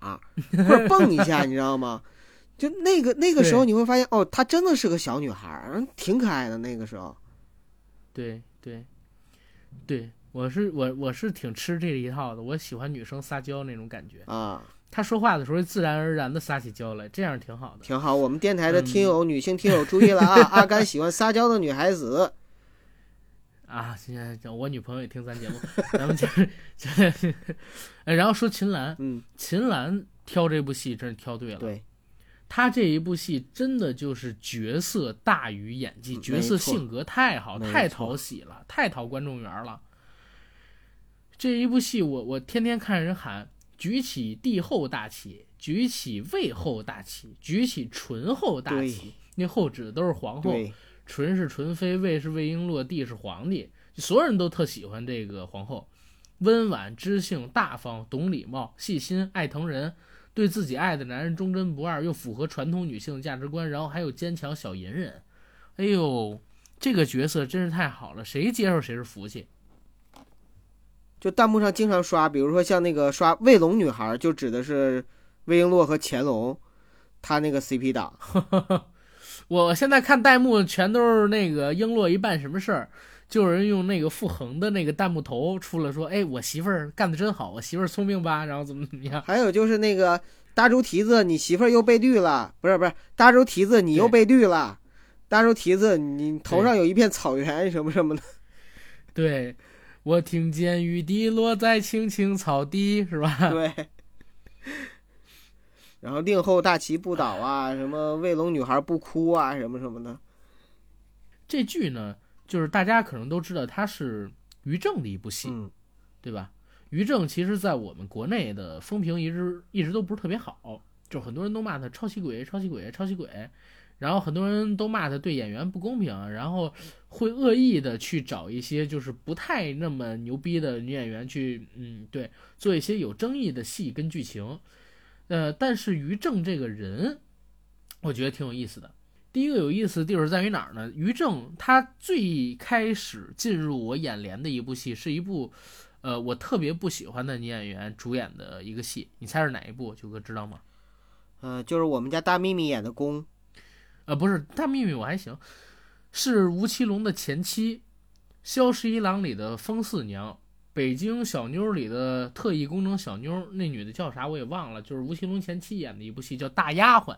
或者蹦一下，你知道吗？就那个那个时候你会发现，哦，她真的是个小女孩挺可爱的。那个时候，对对对，我是我我是挺吃这一套的，我喜欢女生撒娇那种感觉。啊，她说话的时候自然而然的撒起娇来，这样挺好的。挺好。我们电台的嗯听友、女性听友注意了啊！阿甘喜欢撒娇的女孩子。啊，现在我女朋友也听咱节目，咱们就是，就是呃然后说秦岚，嗯，秦岚挑这部戏真是挑对了。对，她这一部戏真的就是角色大于演技，嗯角色性格太好，太讨喜了，太讨观众缘了。这一部戏我我天天看人喊举起帝后大旗，举起魏后大旗，举起醇后大旗。那后指的都是皇后，对，纯是纯妃，魏是魏璎珞，帝是皇帝，所有人都特喜欢这个皇后，温婉、知性、大方、懂礼貌、细心、爱疼人，对自己爱的男人忠贞不二，又符合传统女性的价值观，然后还有坚强小隐忍。哎呦，这个角色真是太好了，谁接受谁是福气。就弹幕上经常刷，比如说像那个刷卫龙女孩，就指的是魏璎珞和乾隆，他那个 CP 档。我现在看弹幕全都是那个璎珞一办什么事儿，就有人用那个傅恒的那个弹幕头出了说：“哎，我媳妇儿干的真好，我媳妇儿聪明吧？”然后怎么怎么样。还有就是那个大猪蹄子，你媳妇儿又被绿了，不是不是，大猪蹄子你又被绿了，大猪蹄子你头上有一片草原什么什么的。对，我听见雨滴落在青青草地，是吧？对。然后令后大旗不倒啊，什么卫龙女孩不哭啊，什么什么的。这剧呢，就是大家可能都知道，它是于正的一部戏，嗯，对吧？于正其实在我们国内的风评一直一直都不是特别好，就很多人都骂他抄袭鬼、抄袭鬼、抄袭鬼，然后很多人都骂他对演员不公平，然后会恶意的去找一些就是不太那么牛逼的女演员去，嗯，对，做一些有争议的戏跟剧情。呃，但是于正这个人，我觉得挺有意思的。第一个有意思的地方在于哪儿呢？于正他最开始进入我眼帘的一部戏是一部，呃，我特别不喜欢的女演员主演的一个戏，你猜是哪一部？九哥知道吗？呃，就是我们家大幂幂演的宫，呃，不是大幂幂我还行，是吴奇隆的前妻，《萧十一郎》里的风四娘，北京小妞里的特异功能小妞，那女的叫啥我也忘了，就是吴奇隆前妻演的一部戏叫《大丫鬟》，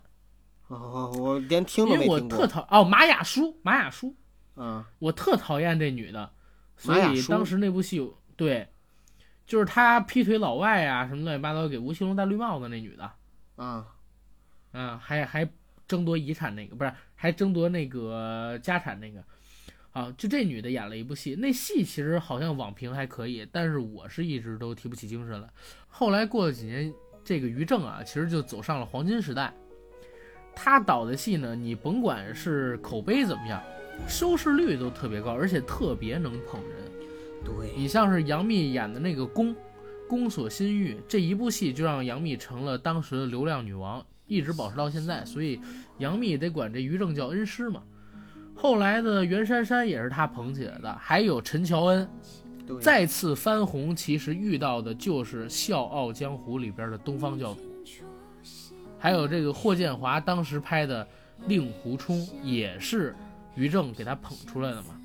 哦，我连听都因为我没听过。特讨哦马雅舒，马雅舒，嗯，我特讨厌这女的，所以当时那部戏有对，就是她劈腿老外啊，什么乱七八糟，给吴奇隆戴绿帽子那女的，嗯，嗯，还还争夺遗产那个，不是还争夺那个家产那个，啊，就这女的演了一部戏，那戏其实好像网评还可以，但是我是一直都提不起精神来。后来过了几年，这个于正啊，其实就走上了黄金时代。他导的戏呢，你甭管是口碑怎么样，收视率都特别高，而且特别能捧人。对，你像是杨幂演的那个《宫》，《宫锁心玉》这一部戏，就让杨幂成了当时的流量女王，一直保持到现在。所以杨幂得管这于正叫恩师嘛。后来的袁姗姗也是他捧起来的，还有陈乔恩再次翻红，其实遇到的就是《笑傲江湖》里边的东方教主，还有这个霍建华当时拍的《令狐冲》也是于正给他捧出来的嘛。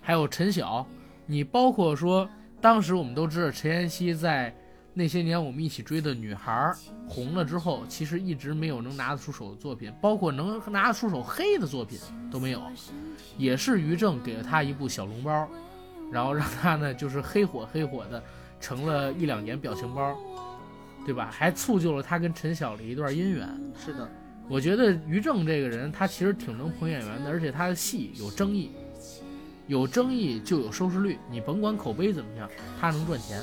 还有陈晓，你包括说当时我们都知道陈妍希在那些年我们一起追的女孩儿红了之后，其实一直没有能拿得出手的作品，包括能拿得出手黑的作品都没有，也是于正给了他一部小笼包，然后让他呢就是黑火黑火的成了一两年表情包，对吧？还促就了他跟陈晓的一段姻缘。是的，我觉得于正这个人，他其实挺能捧演员的，而且他的戏有争议，有争议就有收视率，你甭管口碑怎么样，他能赚钱，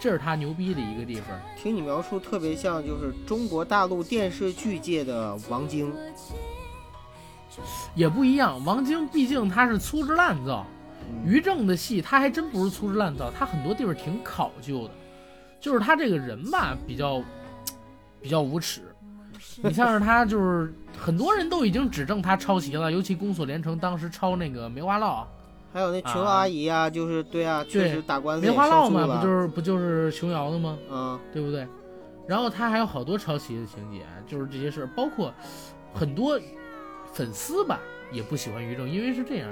这是他牛逼的一个地方。听你描述特别像就是中国大陆电视剧界的王晶。也不一样，王晶毕竟他是粗制滥造，于正的戏他还真不是粗制滥造，他很多地方挺考究的，就是他这个人吧比较比较无耻。你像是他，就是很多人都已经指证他抄袭了，尤其宫锁连城当时抄那个梅花烙，还有那琼阿姨啊，就是对啊，确实打官司梅也花烙嘛，不就是不就是琼瑶的吗？嗯，对不对？然后他还有好多抄袭的情节，就是这些事儿，包括很多粉丝吧也不喜欢于正，因为是这样，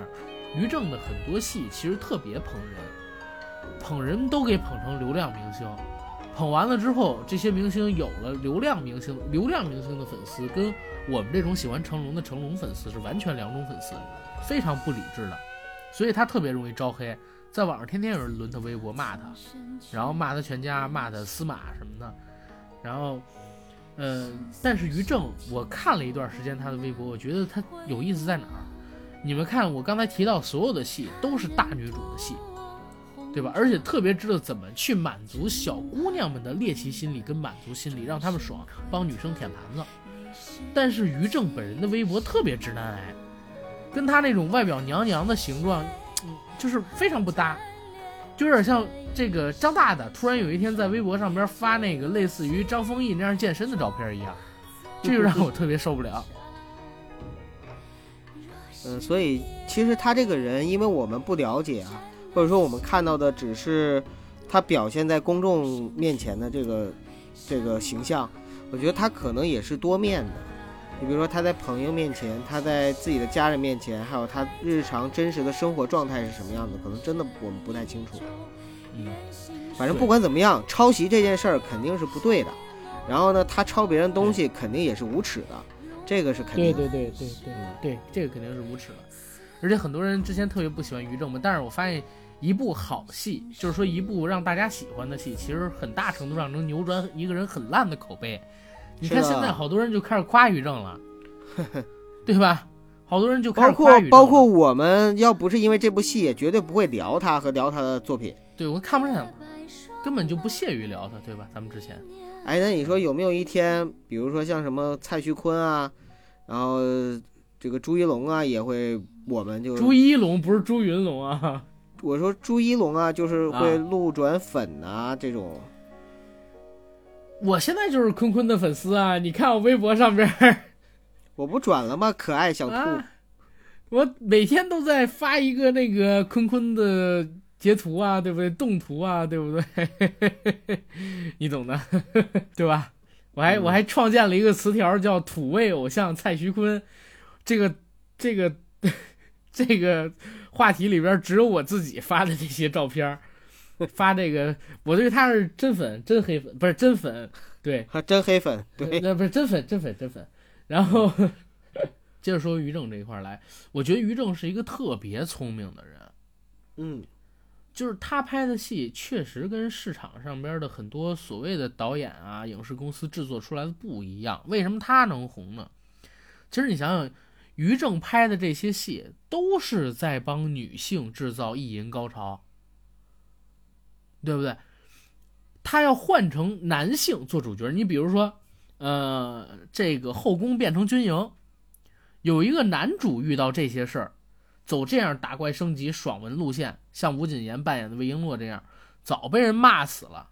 于正的很多戏其实特别捧人，捧人都给捧成流量明星，捧完了之后，这些明星有了流量明星，流量明星的粉丝跟我们这种喜欢成龙的成龙粉丝是完全两种粉丝，非常不理智的，所以他特别容易招黑，在网上天天有人轮他微博骂他，然后骂他全家，骂他司马什么的，然后，呃，但是于正，我看了一段时间他的微博，我觉得他有意思在哪儿？你们看，我刚才提到所有的戏都是大女主的戏，对吧？而且特别知道怎么去满足小姑娘们的猎奇心理跟满足心理，让她们爽，帮女生舔盘子。但是于正本人的微博特别直男癌，跟他那种外表娘娘的形状，嗯，就是非常不搭，就有点像这个张大大突然有一天在微博上边发那个类似于张丰毅那样健身的照片一样，这就让我特别受不了。嗯，所以其实他这个人，因为我们不了解啊，或者说我们看到的只是他表现在公众面前的这个这个形象，我觉得他可能也是多面的。你比如说他在朋友面前，他在自己的家人面前，还有他日常真实的生活状态是什么样子，可能真的我们不太清楚。嗯，反正不管怎么样，抄袭这件事儿肯定是不对的。然后呢，他抄别人东西肯定也是无耻的，这个是肯定的。对对对对对对，这个肯定是无耻的。而且很多人之前特别不喜欢于正嘛，但是我发现一部好戏，就是说一部让大家喜欢的戏，其实很大程度上能扭转一个人很烂的口碑。你看现在好多人就开始夸于正了，对吧？好多人就开包始夸于正了括包括我们要不是因为这部戏，也绝对不会聊他和聊他的作品。对我看不上他，根本就不屑于聊他，对吧？咱们之前哎，那你说有没有一天，比如说像什么蔡徐坤啊，然后这个朱一龙啊，也会我们就朱一龙不是朱云龙啊，我说朱一龙啊，就是会啊路转粉啊这种。我现在就是坤坤的粉丝啊！你看我微博上边儿 我不转了吗？可爱小兔，啊，我每天都在发一个那个坤坤的截图啊，对不对？动图啊，对不对？你懂的，对吧？我还我还创建了一个词条叫“土味偶像蔡徐坤”，这个这个这个话题里边只有我自己发的这些照片儿，发这个我对他是真粉真黑粉，不是真粉，对，还真黑粉，对，那不是真粉，真粉，真粉。然后 接着说于正这一块儿来，我觉得于正是一个特别聪明的人，嗯，就是他拍的戏确实跟市场上边的很多所谓的导演啊、影视公司制作出来的不一样。为什么他能红呢？其实你想想，于正拍的这些戏都是在帮女性制造意淫高潮，对不对？他要换成男性做主角。你比如说，呃，这个后宫变成军营，有一个男主遇到这些事儿，走这样打怪升级爽文路线，像吴谨言扮演的魏璎珞这样，早被人骂死了。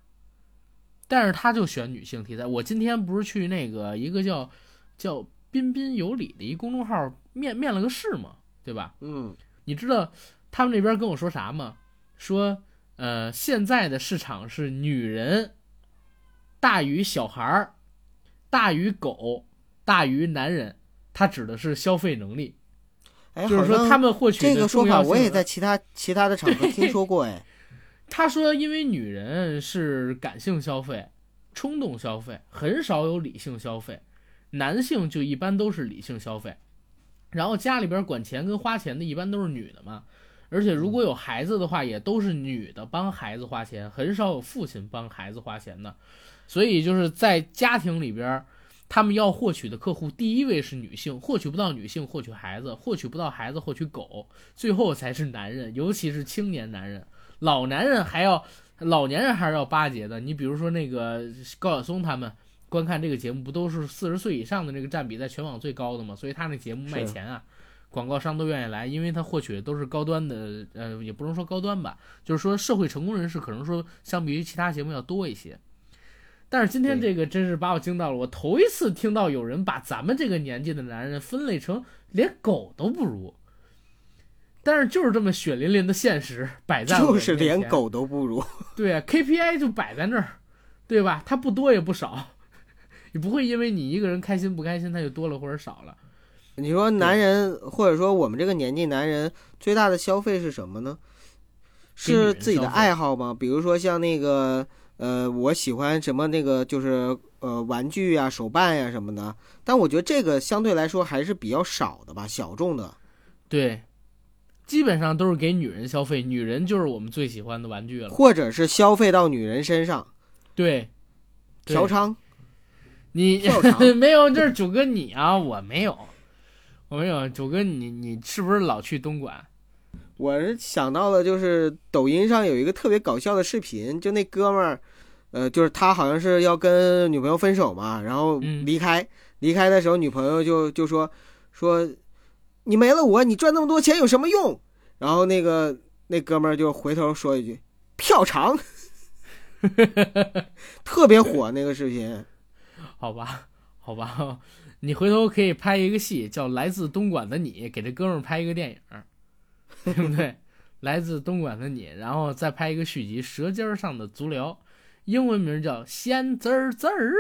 但是他就选女性题材。我今天不是去那个一个叫叫彬彬有礼的一公众号面面了个试嘛，对吧？嗯，你知道他们那边跟我说啥吗？说呃，现在的市场是女人大于小孩儿，大于狗，大于男人。他指的是消费能力，哎，就是说他们获取这的个说法我也在其他其他的场合听说过，哎，他说，因为女人是感性消费、冲动消费，很少有理性消费，男性就一般都是理性消费。然后家里边管钱跟花钱的一般都是女的嘛，而且如果有孩子的话，也都是女的帮孩子花钱，很少有父亲帮孩子花钱的。所以就是在家庭里边，他们要获取的客户，第一位是女性，获取不到女性，获取孩子，获取不到孩子，获取狗，最后才是男人，尤其是青年男人。老男人还要老年人还是要巴结的。你比如说那个高晓松他们观看这个节目，不都是四十岁以上的这个占比在全网最高的吗？所以他那节目卖钱啊，广告商都愿意来，因为他获取的都是高端的，呃，也不能说高端吧，就是说社会成功人士可能说相比于其他节目要多一些。但是今天这个真是把我惊到了，我头一次听到有人把咱们这个年纪的男人分类成连狗都不如。但是就是这么血淋淋的现实摆在我就是连狗都不如。对啊，KPI 就摆在那儿，对吧？它不多也不少，你不会因为你一个人开心不开心，它就多了或者少了。你说男人或者说我们这个年纪男人最大的消费是什么呢？是自己的爱好吗？比如说像那个呃，我喜欢什么那个就是呃玩具呀、手办呀什么的。但我觉得这个相对来说还是比较少的吧，小众的。对，基本上都是给女人消费，女人就是我们最喜欢的玩具了。或者是消费到女人身上，对，对嫖娼。你 没有，这是九哥你啊，我没有，我没有。九哥你你是不是老去东莞？我是想到了，就是抖音上有一个特别搞笑的视频，就那哥们儿，呃，就是他好像是要跟女朋友分手嘛，然后嗯离开，离开的时候，女朋友就就说说，你没了我，你赚那么多钱有什么用？然后那个那哥们儿就回头说一句，票长，特别火那个视频。好吧，好吧，你回头可以拍一个戏，叫《来自东莞的你》，给这哥们儿拍一个电影儿，对不对？来自东莞的你，然后再拍一个续集《舌尖上的足疗》，英文名叫“咸滋儿滋儿”，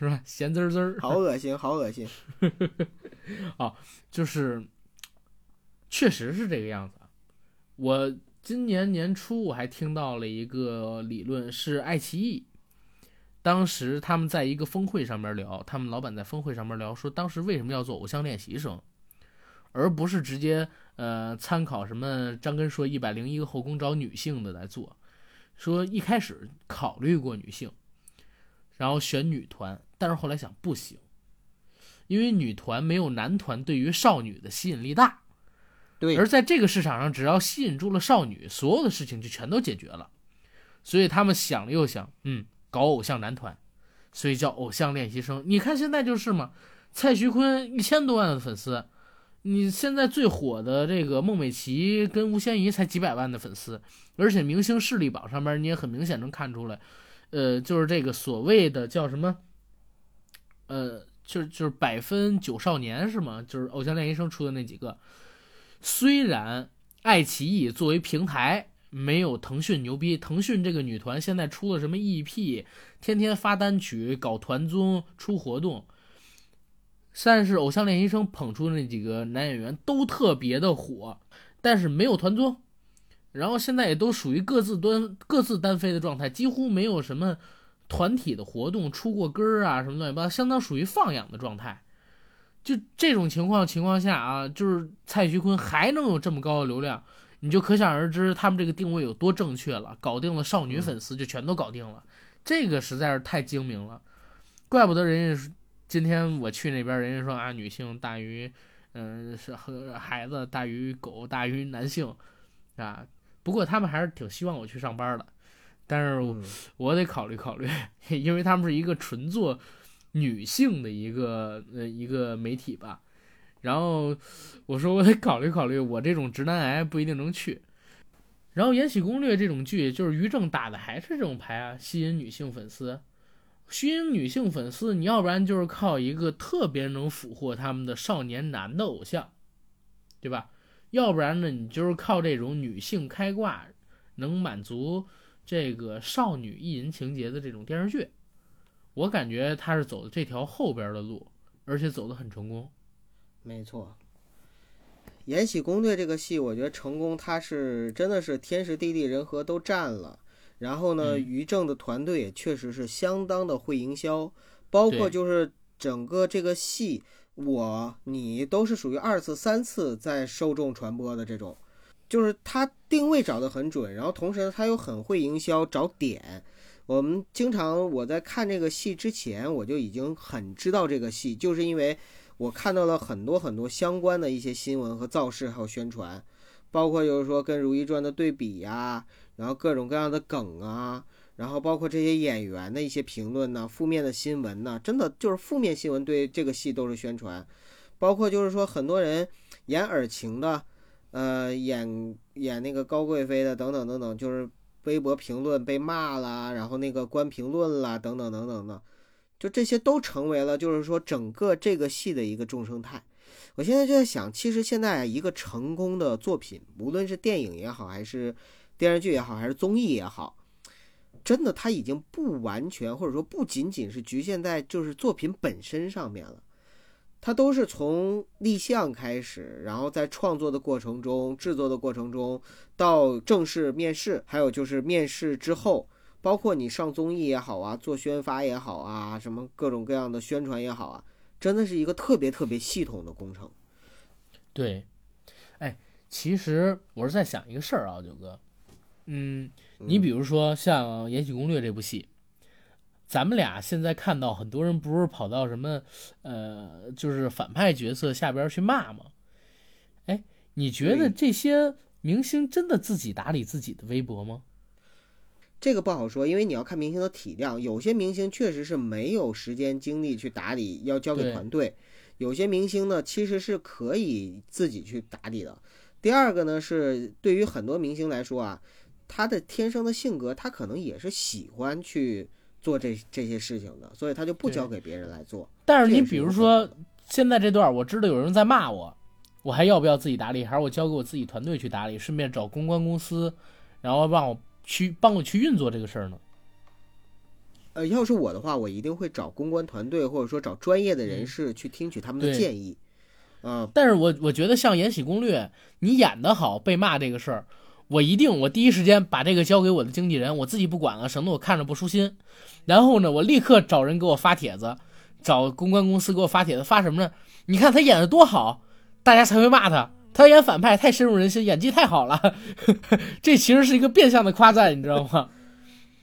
是吧？咸滋儿滋儿，好恶心，好恶心。哦就是，确实是这个样子。我今年年初我还听到了一个理论，是爱奇艺，当时他们在一个峰会上面聊，他们老板在峰会上面聊说，当时为什么要做偶像练习生，而不是直接呃参考什么张根硕一百零一个后宫找女性的来做，说一开始考虑过女性，然后选女团，但是后来想不行。因为女团没有男团对于少女的吸引力大，对而在这个市场上，只要吸引住了少女，所有的事情就全都解决了。所以他们想了又想，嗯，搞偶像男团，所以叫偶像练习生。你看现在就是嘛，蔡徐坤一千多万的粉丝，你现在最火的这个孟美岐跟吴宣仪才几百万的粉丝，而且明星势力榜上面你也很明显能看出来，呃，就是这个所谓的叫什么，呃。就就是百分九少年是吗？就是偶像练习生出的那几个，虽然爱奇艺作为平台没有腾讯牛逼，腾讯这个女团现在出了什么 EP，天天发单曲、搞团综、出活动，但是偶像练习生捧出那几个男演员都特别的火，但是没有团综，然后现在也都属于各自端各自单飞的状态，几乎没有什么。团体的活动出过歌啊，什么乱七八糟，相当属于放养的状态。就这种情况情况下啊，就是蔡徐坤还能有这么高的流量，你就可想而知他们这个定位有多正确了。搞定了少女粉丝就全都搞定了，这个实在是太精明了。怪不得人家今天我去那边，人家说啊，女性大于，嗯、是和孩子大于狗大于男性，啊。不过他们还是挺希望我去上班的。但是嗯我得考虑考虑，因为他们是一个纯做女性的一个呃一个媒体吧。然后我说我得考虑考虑，我这种直男癌不一定能去。然后《延禧攻略》这种剧，就是于正打的还是这种牌啊，吸引女性粉丝。吸引女性粉丝，你要不然就是靠一个特别能俘获他们的少年男的偶像，对吧？要不然呢，你就是靠这种女性开挂，能满足这个少女意淫情节的这种电视剧。我感觉他是走的这条后边的路，而且走得很成功。没错，《延禧攻略》这个戏，我觉得成功，它是真的是天时地利人和都占了。然后呢，嗯于正的团队也确实是相当的会营销，包括就是整个这个戏，我你都是属于二次、三次在受众传播的这种，就是他定位找得很准，然后同时呢，它又很会营销找点。我们经常我在看这个戏之前，我就已经很知道这个戏，就是因为我看到了很多很多相关的一些新闻和造势还有宣传，包括就是说跟《如懿传》的对比呀、然后各种各样的梗啊，然后包括这些演员的一些评论呐、负面的新闻呐、真的就是负面新闻对这个戏都是宣传，包括就是说很多人演尔晴的，呃，演演那个高贵妃的等等等等，就是微博评论被骂啦，然后那个关评论啦，等等等等的，就这些都成为了就是说整个这个戏的一个众生态。我现在就在想，其实现在一个成功的作品，无论是电影也好，还是电视剧也好，还是综艺也好，真的它已经不完全，或者说不仅仅是局限在就是作品本身上面了。它都是从立项开始，然后在创作的过程中、制作的过程中，到正式面试，还有就是面试之后，包括你上综艺也好啊，做宣发也好啊，什么各种各样的宣传也好啊，真的是一个特别特别系统的工程。对，哎，其实我是在想一个事儿啊，九哥，嗯，你比如说像《延禧攻略》这部戏，咱们俩现在看到很多人不是跑到什么，呃，就是反派角色下边去骂吗？哎，你觉得这些明星真的自己打理自己的微博吗？这个不好说，因为你要看明星的体量，有些明星确实是没有时间精力去打理，要交给团队；有些明星呢，其实是可以自己去打理的。第二个呢，是对于很多明星来说啊，他的天生的性格，他可能也是喜欢去做这这些事情的，所以他就不交给别人来做。但是你比如说现在这段，我知道有人在骂我，我还要不要自己打理，还是我交给我自己团队去打理，顺便找公关公司，然后让我去帮我去运作这个事儿呢？呃，要是我的话，我一定会找公关团队，或者说找专业的人嗯士去听取他们的建议。嗯、但是我我觉得像《延禧攻略》，你演得好，被骂这个事儿，我一定我第一时间把这个交给我的经纪人，我自己不管了，省得我看着不舒心。然后呢，我立刻找人给我发帖子，找公关公司给我发帖子，发什么呢？你看他演的多好，大家才会骂他。他演反派太深入人心，演技太好了。这其实是一个变相的夸赞，你知道吗？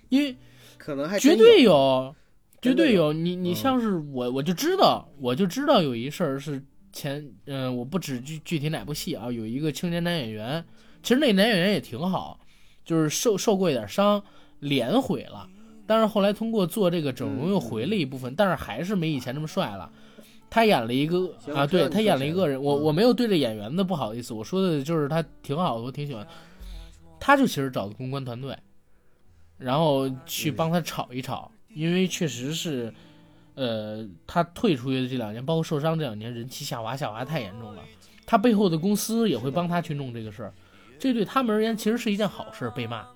因为可能还绝对有，绝对有。你你嗯像是我，我就知道，我就知道有一事儿是前，嗯、我不指具具体哪部戏啊，有一个青年男演员，其实那男演员也挺好，就是受受过一点伤，脸毁了，但是后来通过做这个整容又回了一部分，但是还是没以前那么帅了。他演了一个啊，对他演了一个人，我嗯我没有对着演员的不好意思，我说的就是他挺好的，我挺喜欢。他就其实找的公关团队，然后去帮他炒一炒，因为确实是，呃，他退出去的这两年，包括受伤这两年，人气下滑下滑太严重了。他背后的公司也会帮他去弄这个事儿，这对他们而言其实是一件好事儿。被骂，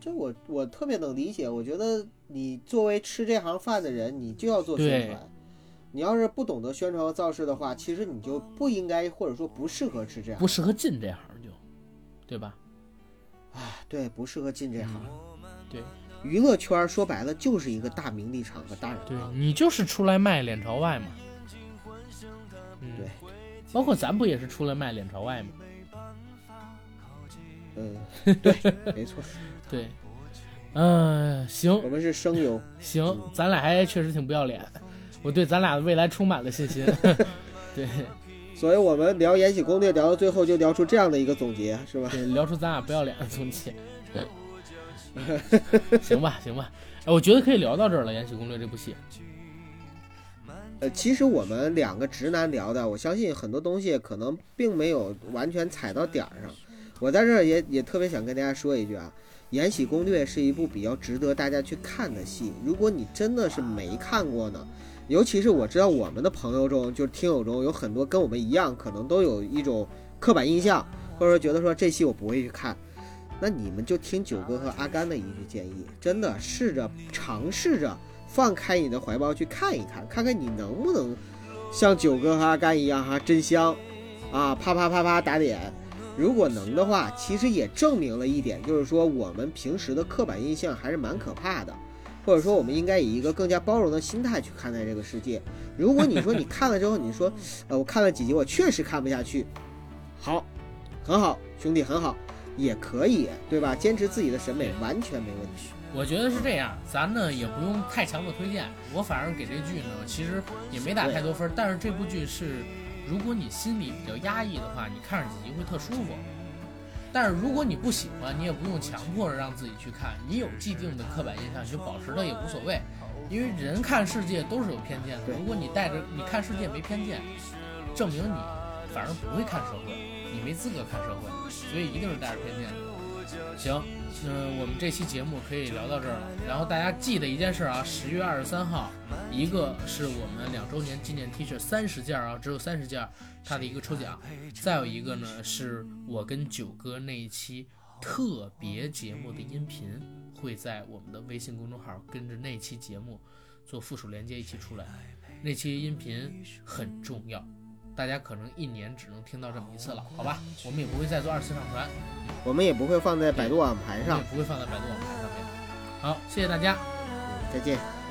这我我特别能理解，我觉得你作为吃这行饭的人，你就要做宣传。你要是不懂得宣传和造势的话，其实你就不应该，或者说不适合吃这样。不适合进这行就，对吧？对，不适合进这行。对娱乐圈说白了就是一个大名利场和大染对。你就是出来卖脸朝外嘛。嗯，对，包括咱不也是出来卖脸朝外嘛？嗯，对，没错，对，嗯、行我们是声优。行，咱俩还确实挺不要脸，我对咱俩的未来充满了信心。对所以我们聊《延禧攻略》聊到最后，就聊出这样的一个总结，是吧？对，聊出咱俩不要脸的总结。行吧，行吧，哎，我觉得可以聊到这儿了，《延禧攻略》这部戏。呃，其实我们两个直男聊的，我相信很多东西可能并没有完全踩到点儿上。我在这儿也也特别想跟大家说一句啊，《延禧攻略》是一部比较值得大家去看的戏。如果你真的是没看过呢，尤其是我知道我们的朋友中，就是听友中有很多跟我们一样，可能都有一种刻板印象，或者说觉得说这戏我不会去看，那你们就听九哥和阿甘的一句建议，真的试着尝试着。放开你的怀抱去看一看，看看你能不能像九哥和阿甘一样哈，真香啊！啪啪啪啪打脸。如果能的话，其实也证明了一点，就是说我们平时的刻板印象还是蛮可怕的，或者说我们应该以一个更加包容的心态去看待这个世界。如果你说你看了之后，你说呃我看了几集，我确实看不下去，好，很好，兄弟很好，也可以，对吧？坚持自己的审美完全没问题。我觉得是这样，咱呢也不用太强的推荐。我反正给这剧呢，其实也没打太多分。但是这部剧是，如果你心里比较压抑的话，你看上几集会特舒服。但是如果你不喜欢，你也不用强迫着让自己去看。你有既定的刻板印象，你就保持它也无所谓。因为人看世界都是有偏见的。如果你带着你看世界没偏见，证明你反而不会看社会，你没资格看社会，所以一定是带着偏见的。行，嗯，我们这期节目可以聊到这儿了。然后大家记得一件事啊，十月二十三号，一个是我们两周年纪念 T 恤三十件啊，只有三十件，它的一个抽奖。再有一个呢，是我跟九哥那一期特别节目的音频，会在我们的微信公众号跟着那期节目做附属连接一起出来。那期音频很重要。大家可能一年只能听到这么一次了，好吧？我们也不会再做二次上传，我们也不会放在百度网盘上，也不会放在百度网盘上面。好，谢谢大家，再见。